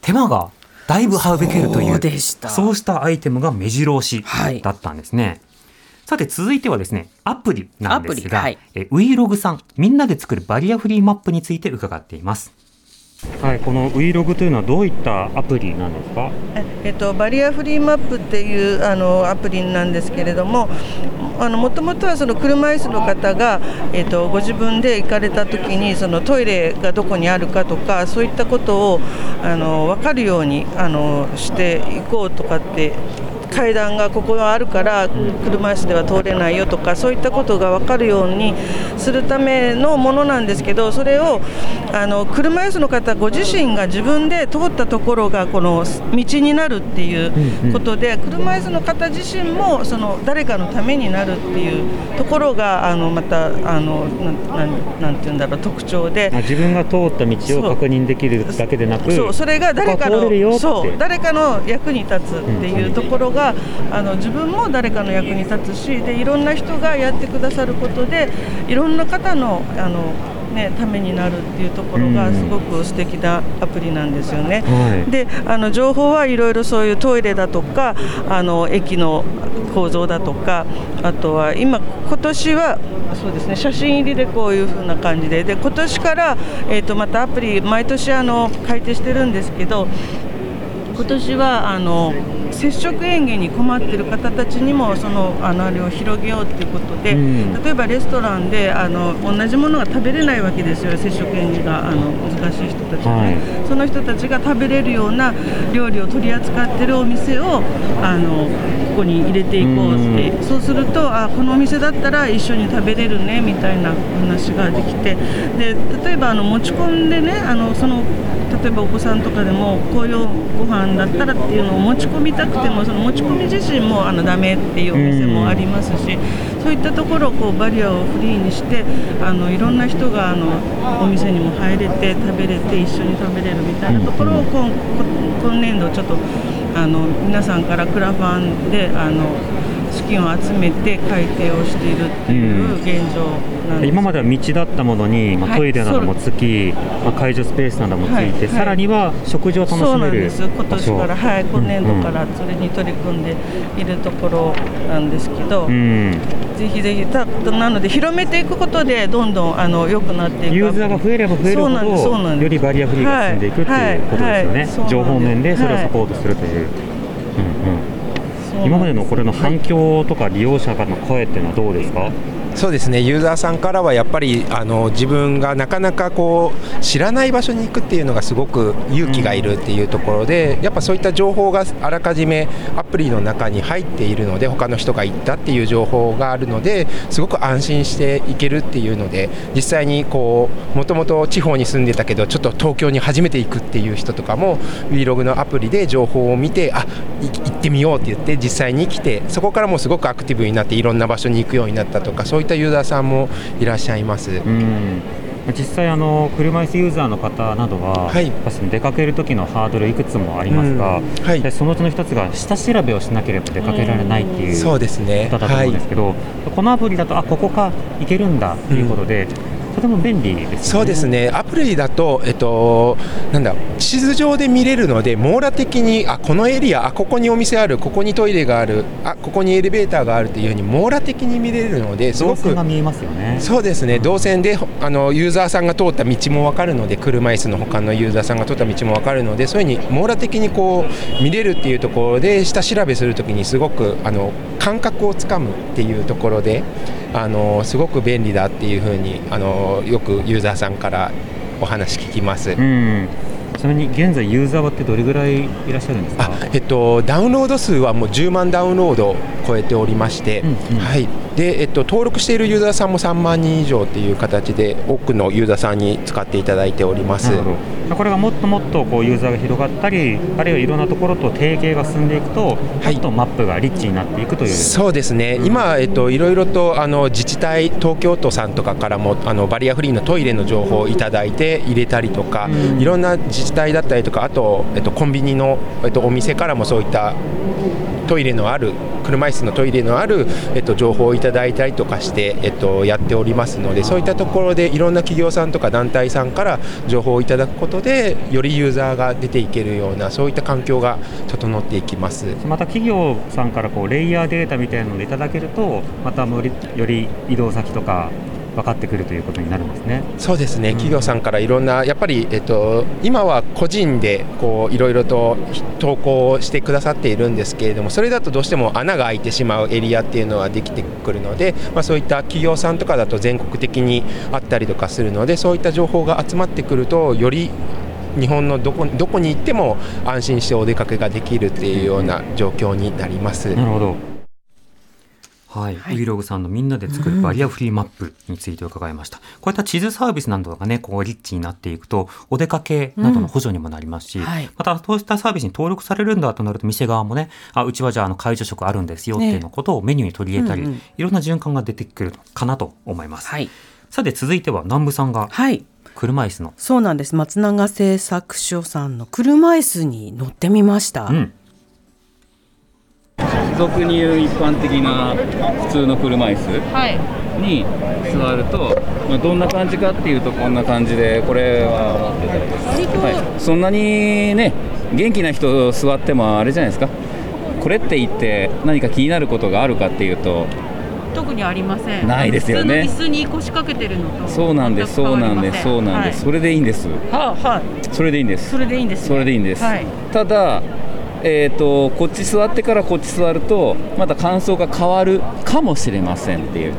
手間がだいぶ省けるというそうでしたそうしたアイテムが目白押しだったんですね。さて続いてはですねアプリなんですが、はいえウイログさんみんなで作るバリアフリーマップについて伺っています。はい、この Vlog というのはどういったアプリなんですか？えっと、バリアフリーマップっていうあのアプリなんですけれどももともとはその車椅子の方が、えっと、ご自分で行かれた時にそのトイレがどこにあるかとかそういったことをあの分かるようにあのしていこうとかって階段がここはあるから車椅子では通れないよとかそういったことが分かるようにするためのものなんですけどそれをあの車椅子の方ご自身が自分で通ったところがこの道になるっていうことで車椅子の方自身もその誰かのためになるっていうところがあのまたあのなていうんだろう特徴で。あ自分が通った道を確認できるだけでなくそうそれが誰かのそう誰かの役に立つっていうところが、あの自分も誰かの役に立つしでいろんな人がやってくださることでいろんな方のあの、ね、ためになるっていうところがすごく素敵なアプリなんですよね。はいであの情報はいろいろそういうトイレだとかあの駅の構造だとかあとは今今年はそうですね写真入りでこういう風な感じでで今年から、えー、とまたアプリ毎年あの改定してるんですけど今年はあの接触園芸に困っている方たちにもそのあのあれを広げようということで、うん。例えばレストランであの同じものが食べれないわけですよ。接触園芸があの難しい人たちはね、その人たちが食べれるような料理を取り扱っているお店をあのここに入れていこうって、そうするとあこのお店だったら一緒に食べれるねみたいな話ができて。で例えばあの持ち込んでねあのその例えばお子さんとかでもこういうご飯だったらっていうのを持ち込みたくてもその持ち込み自身もあのダメっていうお店もありますし、そういったところをこうバリアをフリーにしてあのいろんな人があのお店にも入れて食べれて一緒に食べれるみたいなところを今今今年度ちょっとあの皆さんからクラファンであの資金を集めて改定をしているっていう現状。今までは道だったものに、まあ、はい。トイレなどもつき、まあ、介助スペースなどもついて、はい。はい。さらには食事を楽しそうなめるんです。今年から、はい、今年度からそれに取り組んでいるところなんですけど、うん。ぜひぜひたなので広めていくことでどんどんあの良くなっていく。ユーザーが増えれば増えるほどよりバリアフリーが進んでいくっていうことですよね、情報面でそれをサポートするという、うんうん。今までのこれの反響とか利用者からの声っていうのはどうですか、そうですね。ユーザーさんからはやっぱりあの自分がなかなかこう知らない場所に行くっていうのがすごく勇気がいるっていうところで、やっぱそういった情報があらかじめアプリの中に入っているので他の人が行ったっていう情報があるのですごく安心していけるっていうので実際にこうもともと地方に住んでたけどちょっと東京に初めて行くっていう人とかも Vlog のアプリで情報を見てあ行ってみようって言って実際に来てそこからもすごくアクティブになっていろんな場所に行くようになったとかそういったユーザーさんもいらっしゃいます。うん。実際あの車椅子ユーザーの方などは、やっぱその出かける時のハードルいくつもありますが、でそのうちの一つが下調べをしなければ出かけられないっていう、そうですね。ことだと思うんですけど、このアプリだとあここか行けるんだっていうことで、とても便利ですよね。そうですねアプリだと、えっと、なんだ地図上で見れるので網羅的にあこのエリアあここにお店あるここにトイレがあるあここにエレベーターがあるっていうふうに網羅的に見れるのですごく動線が見えますよね。そうですね動線であのユーザーさんが通った道も分かるので車椅子の他のユーザーさんが通った道も分かるのでそういうふうに網羅的にこう見れるっていうところで下調べするときにすごくあの感覚をつかむっていうところであのすごく便利だっていうふうにあのよくユーザーさんからお話聞きます。うんちなみに現在ユーザーはってどれぐらいいらっしゃるんですか？えっと、ダウンロード数はもう10万ダウンロードを超えておりまして、はいでえっと、登録しているユーザーさんも3万人以上っていう形で多くのユーザーさんに使っていただいております。これがもっともっとこうユーザーが広がったりあるいはいろんなところと提携が進んでいくと、もっとマップがリッチになっていくという。そうですね、今、えっと、いろいろとあの自治体、東京都さんとかからもあのバリアフリーのトイレの情報をいただいて入れたりとか、いろんな自治体だったりとか、あと、えっと、コンビニの、えっと、お店からもそういったトイレのある車椅子のトイレのある、えっと、情報をいただいたりとかして、えっと、やっておりますのでそういったところでいろんな企業さんとか団体さんから情報をいただくことでよりユーザーが出ていけるようなそういった環境が整っていきます。また企業さんからこうレイヤーデータみたいなのでいただけるとまたよりより移動先とか分かってくるということになるんですね。そうですね、企業さんからいろんな、やっぱり、えっと、今は個人でこういろいろと投稿してくださっているんですけれども、それだとどうしても穴が開いてしまうエリアっていうのはできてくるので、まあ、そういった企業さんとかだと全国的にあったりとかするので、そういった情報が集まってくると、より日本のどこどこに行っても安心してお出かけができるっていうような状況になります。なるほどはい、ウイログさんのみんなで作るバリアフリーマップについて伺いました。こういった地図サービスなどがね、こうリッチになっていくと、お出かけなどの補助にもなりますし、うんはいまたそうしたサービスに登録されるんだとなると、店側もね、あ、うちはじゃああの介助食あるんですよっていうのことをメニューに取り入れたり、うんうんいろんな循環が出てくるかなと思います。はい。さて続いては南部さんが、はい。車椅子の、そうなんです。松永製作所さんの車椅子に乗ってみました。うん俗に言う一般的な普通の車椅子に座ると、まあ、どんな感じかっていうとこんな感じでこれは持ってたりです、はい、そんなにね元気な人座ってもあれじゃないですか。これって言って何か気になることがあるかっていうと特にありません。ないですよね。椅子に腰掛けてるのとそうなんです。そうなんです。そうなんです、それでいいんです。ははい。それでいいんです。それでいいんですね。それでいいんです、はい。ただえー、とこっち座ってからこっち座るとまた感想が変わるかもしれませんっていう。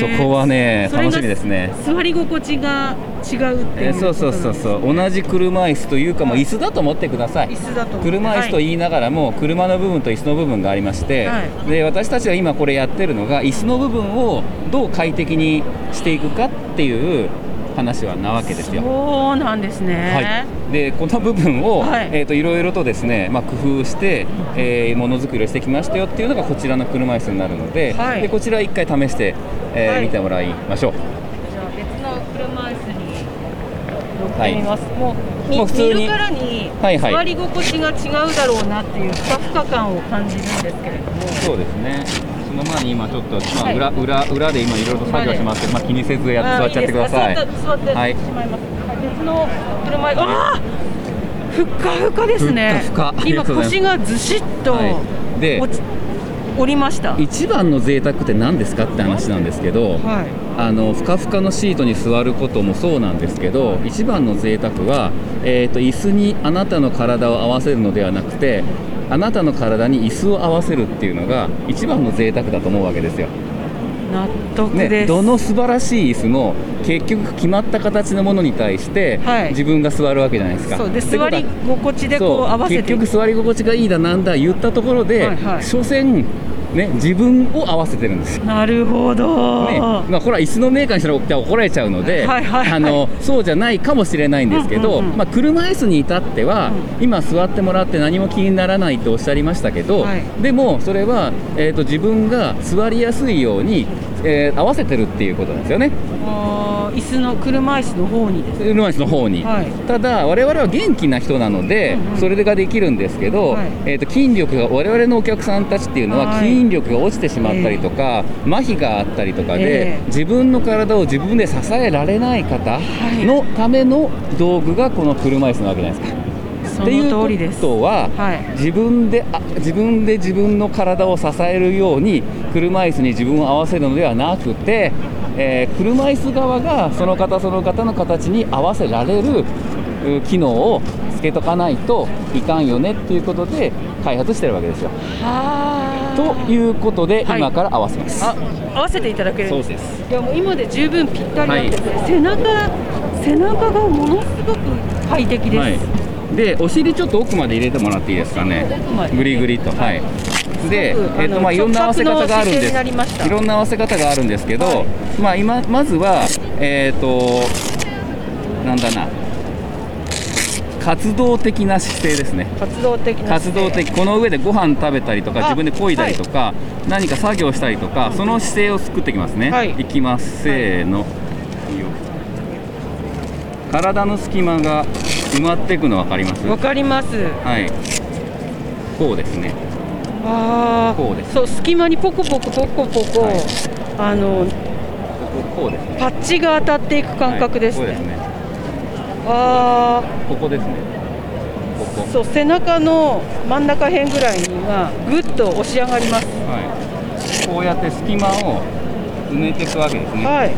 そこはね楽しみですね。座り心地が違うっていうえーそうそうそうそう。同じ車椅子というかもう椅子だと思ってください。椅子だと車椅子と言いながらも車の部分と椅子の部分がありまして、はい。で私たちが今これやってるのが椅子の部分をどう快適にしていくかっていう話はなわけですよ。そうなんですね、はい、でこの部分を、はい。えー、といろいろとですね、まあ、工夫して、えーものづくりをしてきましたよっていうのがこちらの車椅子になるので,、はい。でこちら一回試して、えーはい。見てもらいましょう。じゃあ別の車椅子に乗っはいてみます、もうみもう普通に見るからにはいはい。座り心地が違うだろうなっていうふかふか感を感じるんですけれども。そうですねその前に今ちょっと、まあ、はい。裏裏裏で今いろいろと作業しますけど、まあ、気にせずや座っちゃってください。いい座ってはいしまい。ます、別の車ああふっかふかですね。ふっかふか。今腰がずしっとはい。で落ち折りました。一番の贅沢って何ですかって話なんですけど、はい。あのふかふかのシートに座ることもそうなんですけど一番の贅沢は、えー、と椅子にあなたの体を合わせるのではなくてあなたの体に椅子を合わせるっていうのが一番の贅沢だと思うわけですよ。納得ね、どの素晴らしい椅子も結局決まった形のものに対して、はい。自分が座るわけじゃないですか。そう。で座り心地でこう。合わせて。結局座り心地がいいだなんだ言ったところで、はいはい。所詮ね自分を合わせてるんですよ。なるほど、ねまあ、これは椅子のメーカーにしたら怒られちゃうので、はいはいはい。あのそうじゃないかもしれないんですけど、うんうんうん。まあ、車椅子に至っては、今座ってもらって何も気にならないとおっしゃりましたけど、はい。でもそれは、えー、と自分が座りやすいように、えー合わせてるっていうことなんですよね。椅子の車椅子の方にです車椅子の方に、はい。ただ我々は元気な人なので、うんうん。それができるんですけど、はい。えー、と筋力が我々のお客さんたちっていうのははい筋力が落ちてしまったりとか、麻痺があったりとかで、ええ。自分の体を自分で支えられない方のための道具がこの車椅子なわけじゃないですか。そっていうの通りです。ことは、はい。自分であ自分で自分の体を支えるように車椅子に自分を合わせるのではなくて、えー車椅子側がその方その方の形に合わせられるう機能をつけとかないといかんよねっていうことで開発してるわけですよ。ということで、はい。今から合わせます。あ合わせていただけるんそうです。いやもう今で十分ぴったりなんです、背中背中がものすごく快適です、はい、でお尻ちょっと奥まで入れてもらっていいですかね。までぐりぐりと。はい。で、えっとまあいろんな合わせ方があるんです。いろんな合わせ方があるんですけど、まあ今まずはえっ、となんだな活動的な姿勢ですね。活動的な活動的。この上でご飯食べたりとかあ自分で漕いだりとか、何か作業したりとかその姿勢を作っていきますね、はい。いきます。せーの、いい。よ体の隙間が埋まっていくの分かります？わかります。はい。こうですね。あこうです。あそう隙間にポコポコポコポコ、あのこうですね。パッチが当たっていく感覚ですね、はいこうですねあここですね。ここ。あそう背中の真ん中辺ぐらいにはぐっと押し上がります。はい。こうやって隙間を埋めていくわけですね。はい。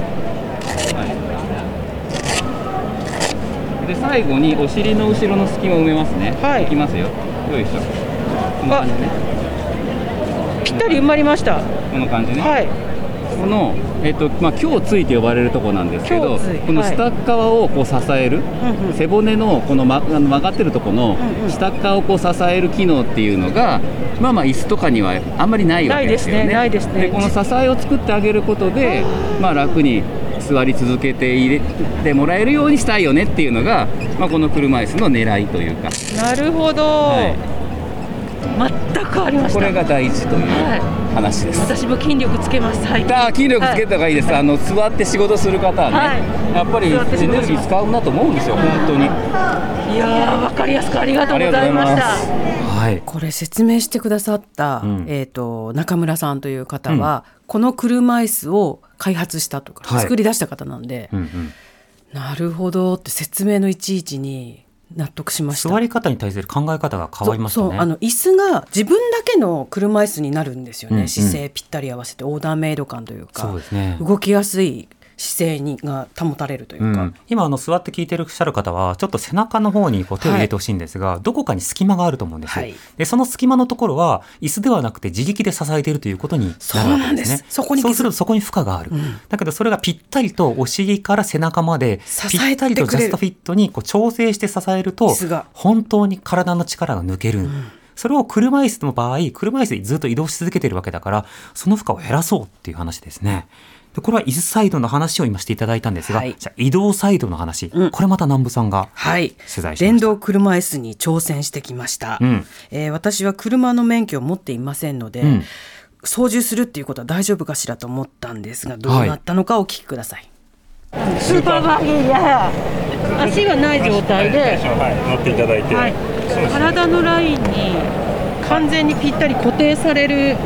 はい。で最後にお尻の後ろの隙間を埋めますね。はい。いきますよ。よいしょ。こんな感じね。ぴったり埋まりました。この感じね。はいこの、えっとまあ、胸椎と呼ばれるところなんですけど、この下側をこう支える、背骨のこの、ま、あの曲がってるところの下側をこう支える機能っていうのが、まあまあ椅子とかにはあんまりないわけですよね。ないですね。でこの支えを作ってあげることで、まあ、楽に座り続けて入れてもらえるようにしたいよねっていうのが、まあ、この車椅子の狙いというか。なるほど、はい。全くありました。これが大事という話です、私も筋力つけます。最近あ筋力つけた方がいいです、はい、あの座って仕事する方はね、はい、やっぱりエネルギー使うなと思うんですよ。本当に。いやわかりやすくありがとうございました。はい、これ説明してくださった、うん、えーと、と中村さんという方は、うん、この車椅子を開発したとか、はい、作り出した方なんで、うんうん、なるほどって説明のいちいちに納得しました。座り方に対する考え方が変わりましたねあの椅子が自分だけの車椅子になるんですよね、うんうん、姿勢ぴったり合わせてオーダーメイド感というかそうです、ね、動きやすい姿勢にが保たれるというか、うん、今あの座って聞いてるしゃる方はちょっと背中の方にこう手を入れてほしいんですが、はい、どこかに隙間があると思うんです、はい、でその隙間のところは椅子ではなくて自力で支えているということになるわけですね。そこにそうするとそこに負荷がある、うん、だけどそれがぴったりとお尻から背中までぴったりとジャストフィットにこう調整して支えると本当に体の力が抜ける、うんそれを車椅子の場合、車椅子でずっと移動し続けてるわけだから、その負荷を減らそうっていう話ですね。でこれは椅子サイドの話を今していただいたんですが、はい、じゃ移動サイドの話、うん、これまた南部さんが取材し電動車椅子に挑戦してきました、うん、えー、私は車の免許を持っていませんので、うん、操縦するっていうことは大丈夫かしらと思ったんですがどうなったのかお聞きください、はい、スーパーバギーや。足がない状態で、はい、乗ってい。ただい。て、はい、体のラインに完全にぴったり固定される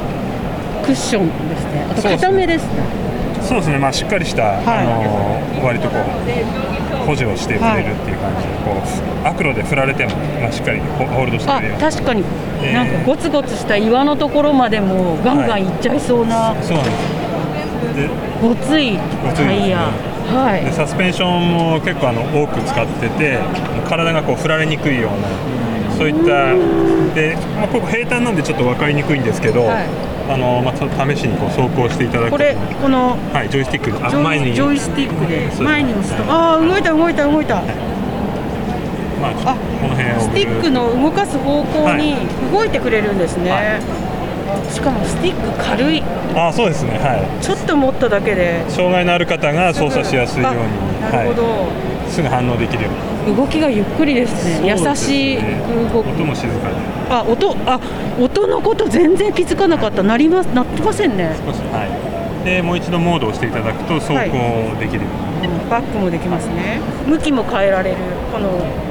クッションですねあと固めですねそうですね、まあ、しっかりした、はい、あの割とこう補助をしてくれるっていう感じで、こう悪路で振られても、まあ、しっかりホールドしてくれる確かに、えー、なんかゴツゴツした岩のところまでもガンガンいっちゃいそうな、はい、そうなんです。でごついタイヤ、はい、でサスペンションも結構あの多く使ってて体がこう振られにくいようなそういったで、まあ、ここ平坦なんでちょっと分かりにくいんですけど、はい。あのまあ、試しにこう走行していただく。これこの、はい、ジョイスティック。あ前に。ジョイスティックで前に押すと。ああ動いた動いた動いた、まあ、あこの辺をスティックの動かす方向に動いてくれるんですね、はい、しかもスティック軽い。あそうですね。はい。ちょっと持っただけで。障害のある方が操作しやすいように。なるほど、はい、すぐ反応できるよ動きがゆっくりですね、ね、優しい動き音も静かにあ音あ音のこと全然気づかなかった。なりますなってませんね。少しはい。でもう一度モードを押していただくと走行できる、はい、バックもできますね。向きも変えられるこの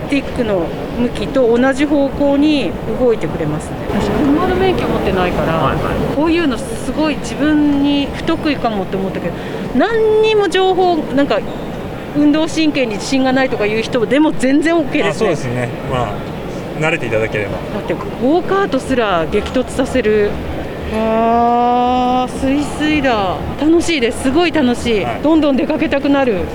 ティックの向きと同じ方向に動いてくれますね。私車の免許持ってないから、はいはい、こういうのすごい自分に不得意かもって思ったけど何にも情報なんか運動神経に自信がないとかいう人でも全然 OK ですね。そうですね。まあ慣れていただければ。だってゴーカートすら激突させる。あースイスイだ。楽しいです。すごい楽しい、はい、どんどん出かけたくなる。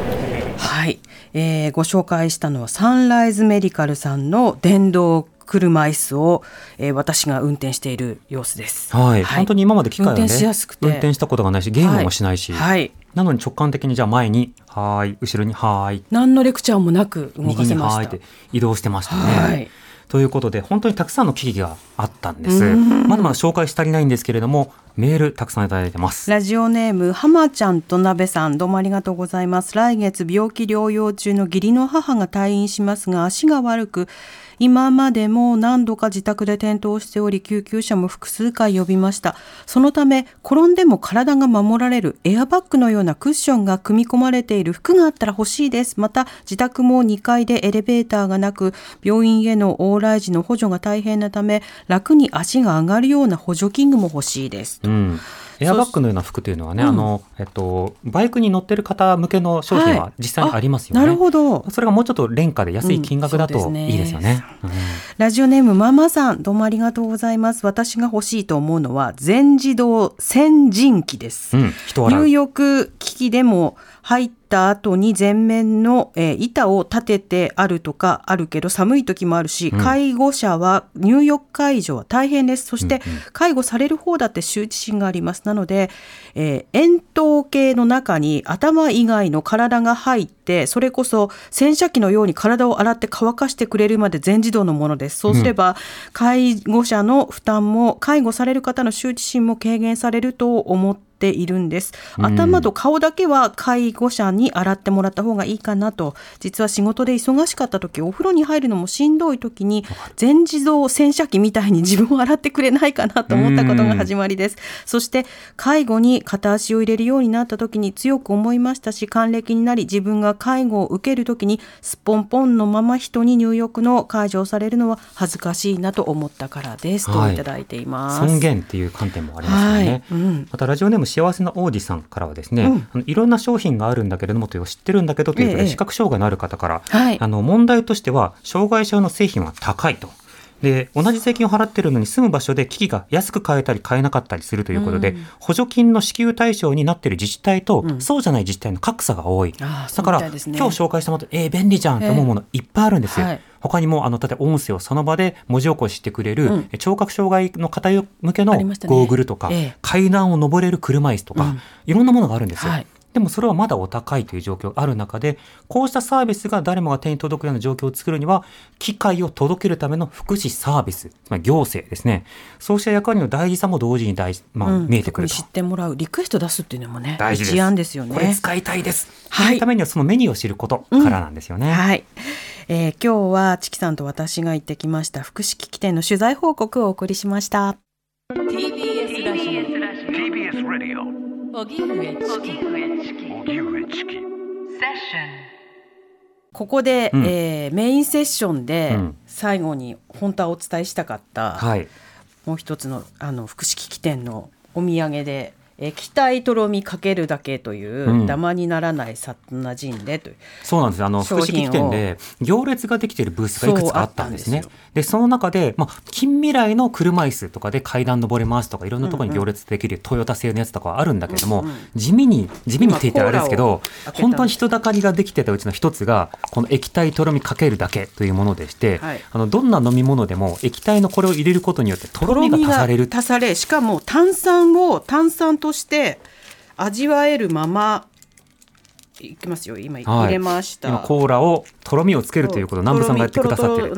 はい、えー、ご紹介したのはサンライズメディカルさんの電動車椅子を、えー、私が運転している様子です。はい、はい、本当に今まで機械を、ね、運転しやすくて。運転したことがないしゲームもしないし、はい、はい、なのに直感的にじゃあ前にはい後ろにはい何のレクチャーもなく動かせました。って移動してましたね。はいということで本当にたくさんの機器があったんです。まだまだ紹介し足りないんですけれどもメールたくさんいただいてます。ラジオネーム浜ちゃんと鍋さんどうもありがとうございます。来月病気療養中の義理の母が退院しますが足が悪く今までも何度か自宅で転倒しており救急車も複数回呼びました。そのため転んでも体が守られるエアバッグのようなクッションが組み込まれている服があったら欲しいです。また自宅も2階でエレベーターがなく病院への往来時の補助が大変なため楽に足が上がるような補助器具も欲しいです、うん。エアバッグのような服というのはね、あの、えっと、バイクに乗ってる方向けの商品は実際にありますよね。はい、なるほど。それがもうちょっと廉価で安い金額だといいですよね。うんねうん、ラジオネームママさん、どうもありがとうございます。私が欲しいと思うのは全自動洗人機です。うん、入浴機器でも入った後に前面の、えー、板を立ててあるとかあるけど寒い時もあるし、うん、介護者は入浴介助は大変です。そして介護される方だって羞恥心があります。なので、えー、円筒形の中に頭以外の体が入ってそれこそ洗車機のように体を洗って乾かしてくれるまで全自動のものです。そうすれば、介護者の負担も介護される方の羞恥心も軽減されると思ってているんです。頭と顔だけは介護者に洗ってもらった方がいいかなと。実は仕事で忙しかった時、お風呂に入るのもしんどい時に、全自動洗車機みたいに自分を洗ってくれないかなと思ったことが始まりです。そして、介護に片足を入れるようになった時に強く思いましたし、還暦になり自分が介護を受ける時に、すっぽんぽんのまま人に入浴の介助をされるのは恥ずかしいなと思ったからです、といただいています。尊厳っていう観点もありますよね。はいうん、またラジオネーム幸せな王子さんからはですね、うん、あのいろんな商品があるんだけれどもという知ってるんだけどということで、視覚障害のある方から、はい、あの問題としては障害者用の製品は高いと。で同じ税金を払ってるのに住む場所で機器が安く買えたり買えなかったりするということで、うん、補助金の支給対象になっている自治体と、うん、そうじゃない自治体の格差が多い、だから、ね、今日紹介したものえー、便利じゃんと思うものいっぱいあるんですよ。はい。他にもあの例えば音声をその場で文字起こししてくれる、うん、聴覚障害の方向けのゴーグルとか、ねええ、階段を上れる車椅子とか、うん、いろんなものがあるんですよ。はいでもそれはまだお高いという状況がある中で、こうしたサービスが誰もが手に届くような状況を作るには、機会を届けるための福祉サービス、つまり行政ですね。そうした役割の大事さも同時に大事、まあ、うん、見えてくる知ってもらう、リクエスト出すっていうのもね、大事です。ですよね。これ使いたいです。はい。ためにはそのメニューを知ることからなんですよね。うん、はい。えー、今日はチキさんと私が行ってきました福祉機器店の取材報告をお送りしました。TBS ラジオ。TBS ラジオ。荻上チキ。ここで、うん、えー、メインセッションで最後に本当はお伝えしたかった、はい、もう一つのあの福祉機器店のお土産で液体とろみかけるだけという、うん、ダマにならないサッナジンでという。そうなんですあの福祉機器店で行列ができているブースがいくつかあったんですね。でその中で、まあ、近未来の車椅子とかで階段登れますとかいろんなところに行列できるトヨタ製のやつとかはあるんだけれども、うん。うん、地味に地味にって言ったらあれですけど本当に人だかりができてたうちの一つがこの液体とろみかけるだけというものでして、はい、あのどんな飲み物でも液体のこれを入れることによってとろみが足される。足されしかも炭酸を炭酸として味わえるままいきますよ。今入れました、はい、コーラをとろみをつけるということを南部さんがやってくださってる。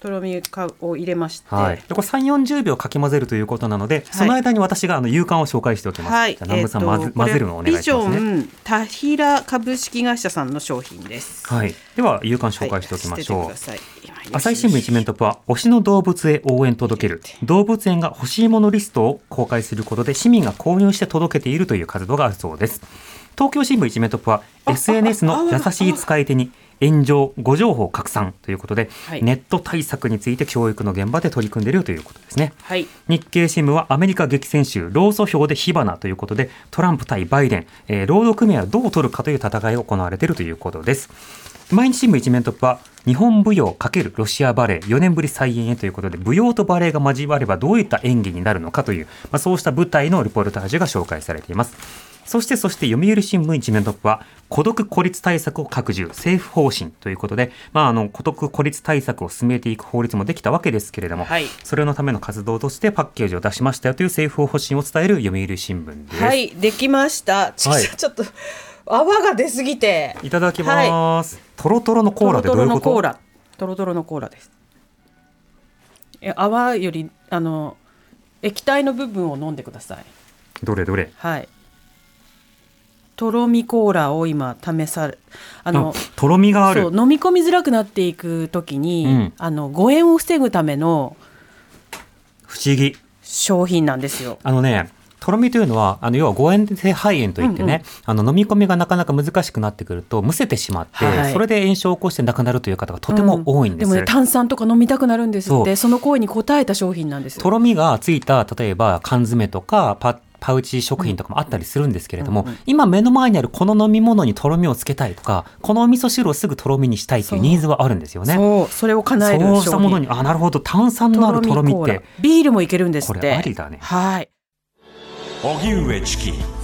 とろみを入れまして、はい、でこれ3 4 0秒かき混ぜるということなので、はい、その間に私があの勇敢を紹介しておきます、はい、じゃ南部さん、えー、混ぜるのをお願いしますね。ビジョン田平株式会社さんの商品です。はい。では勇敢紹介しておきましょう、朝日新聞一面トップは推しの動物へ応援届ける。動物園が欲しいものリストを公開することで市民が購入して届けているという活動があるそうです。東京新聞一面トップは SNS の優しい使い手に炎上誤情報拡散ということで、はい、ネット対策について教育の現場で取り組んでいるということですね、はい、日経新聞はアメリカ激戦州労組票で火花ということでトランプ対バイデン、えー、労働組合をどう取るかという戦いが行われているということです。毎日新聞一面トップは日本舞踊×ロシアバレエ4年ぶり再演へということで舞踊とバレエが交わればどういった演技になるのかという、まあ、そうした舞台のリポルタージュが紹介されていますそしてそして読売新聞一面トップは孤独孤立対策を拡充政府方針ということで、まあ、あの孤独孤立対策を進めていく法律もできたわけですけれども、はい、それのための活動としてパッケージを出しましたよという政府方針を伝える読売新聞です。はいできました。ちょ,、はい、ちょっと泡が出すぎて。いただきます、はい、トロトロのコーラでどういうこと？トロトロのコーラ。トロトロのコーラです。泡よりあの液体の部分を飲んでください。どれどれ？はいとろみコーラを今試されあのとろみがある。飲み込みづらくなっていくときに、うん、あの誤嚥を防ぐための不思議。商品なんですよ。あのねとろみというのはあの要は誤嚥性肺炎といってね、うんうん、あの飲み込みがなかなか難しくなってくるとむせてしまって、はい、それで炎症を起こして亡くなるという方がとても多いんです、うん、でもね炭酸とか飲みたくなるんですってその声に応えた商品なんですとろみがついた例えば缶詰とかパッパウチ食品とかもあったりするんですけれども、うんうん、今目の前にあるこの飲み物にとろみをつけたいとかこのお味噌汁をすぐとろみにしたいというニーズはあるんですよね。そうそれを叶えるそうしたものにあなるほど。炭酸のあるとろみって。ビールもいけるんですって。これありだね。はい。荻上チキ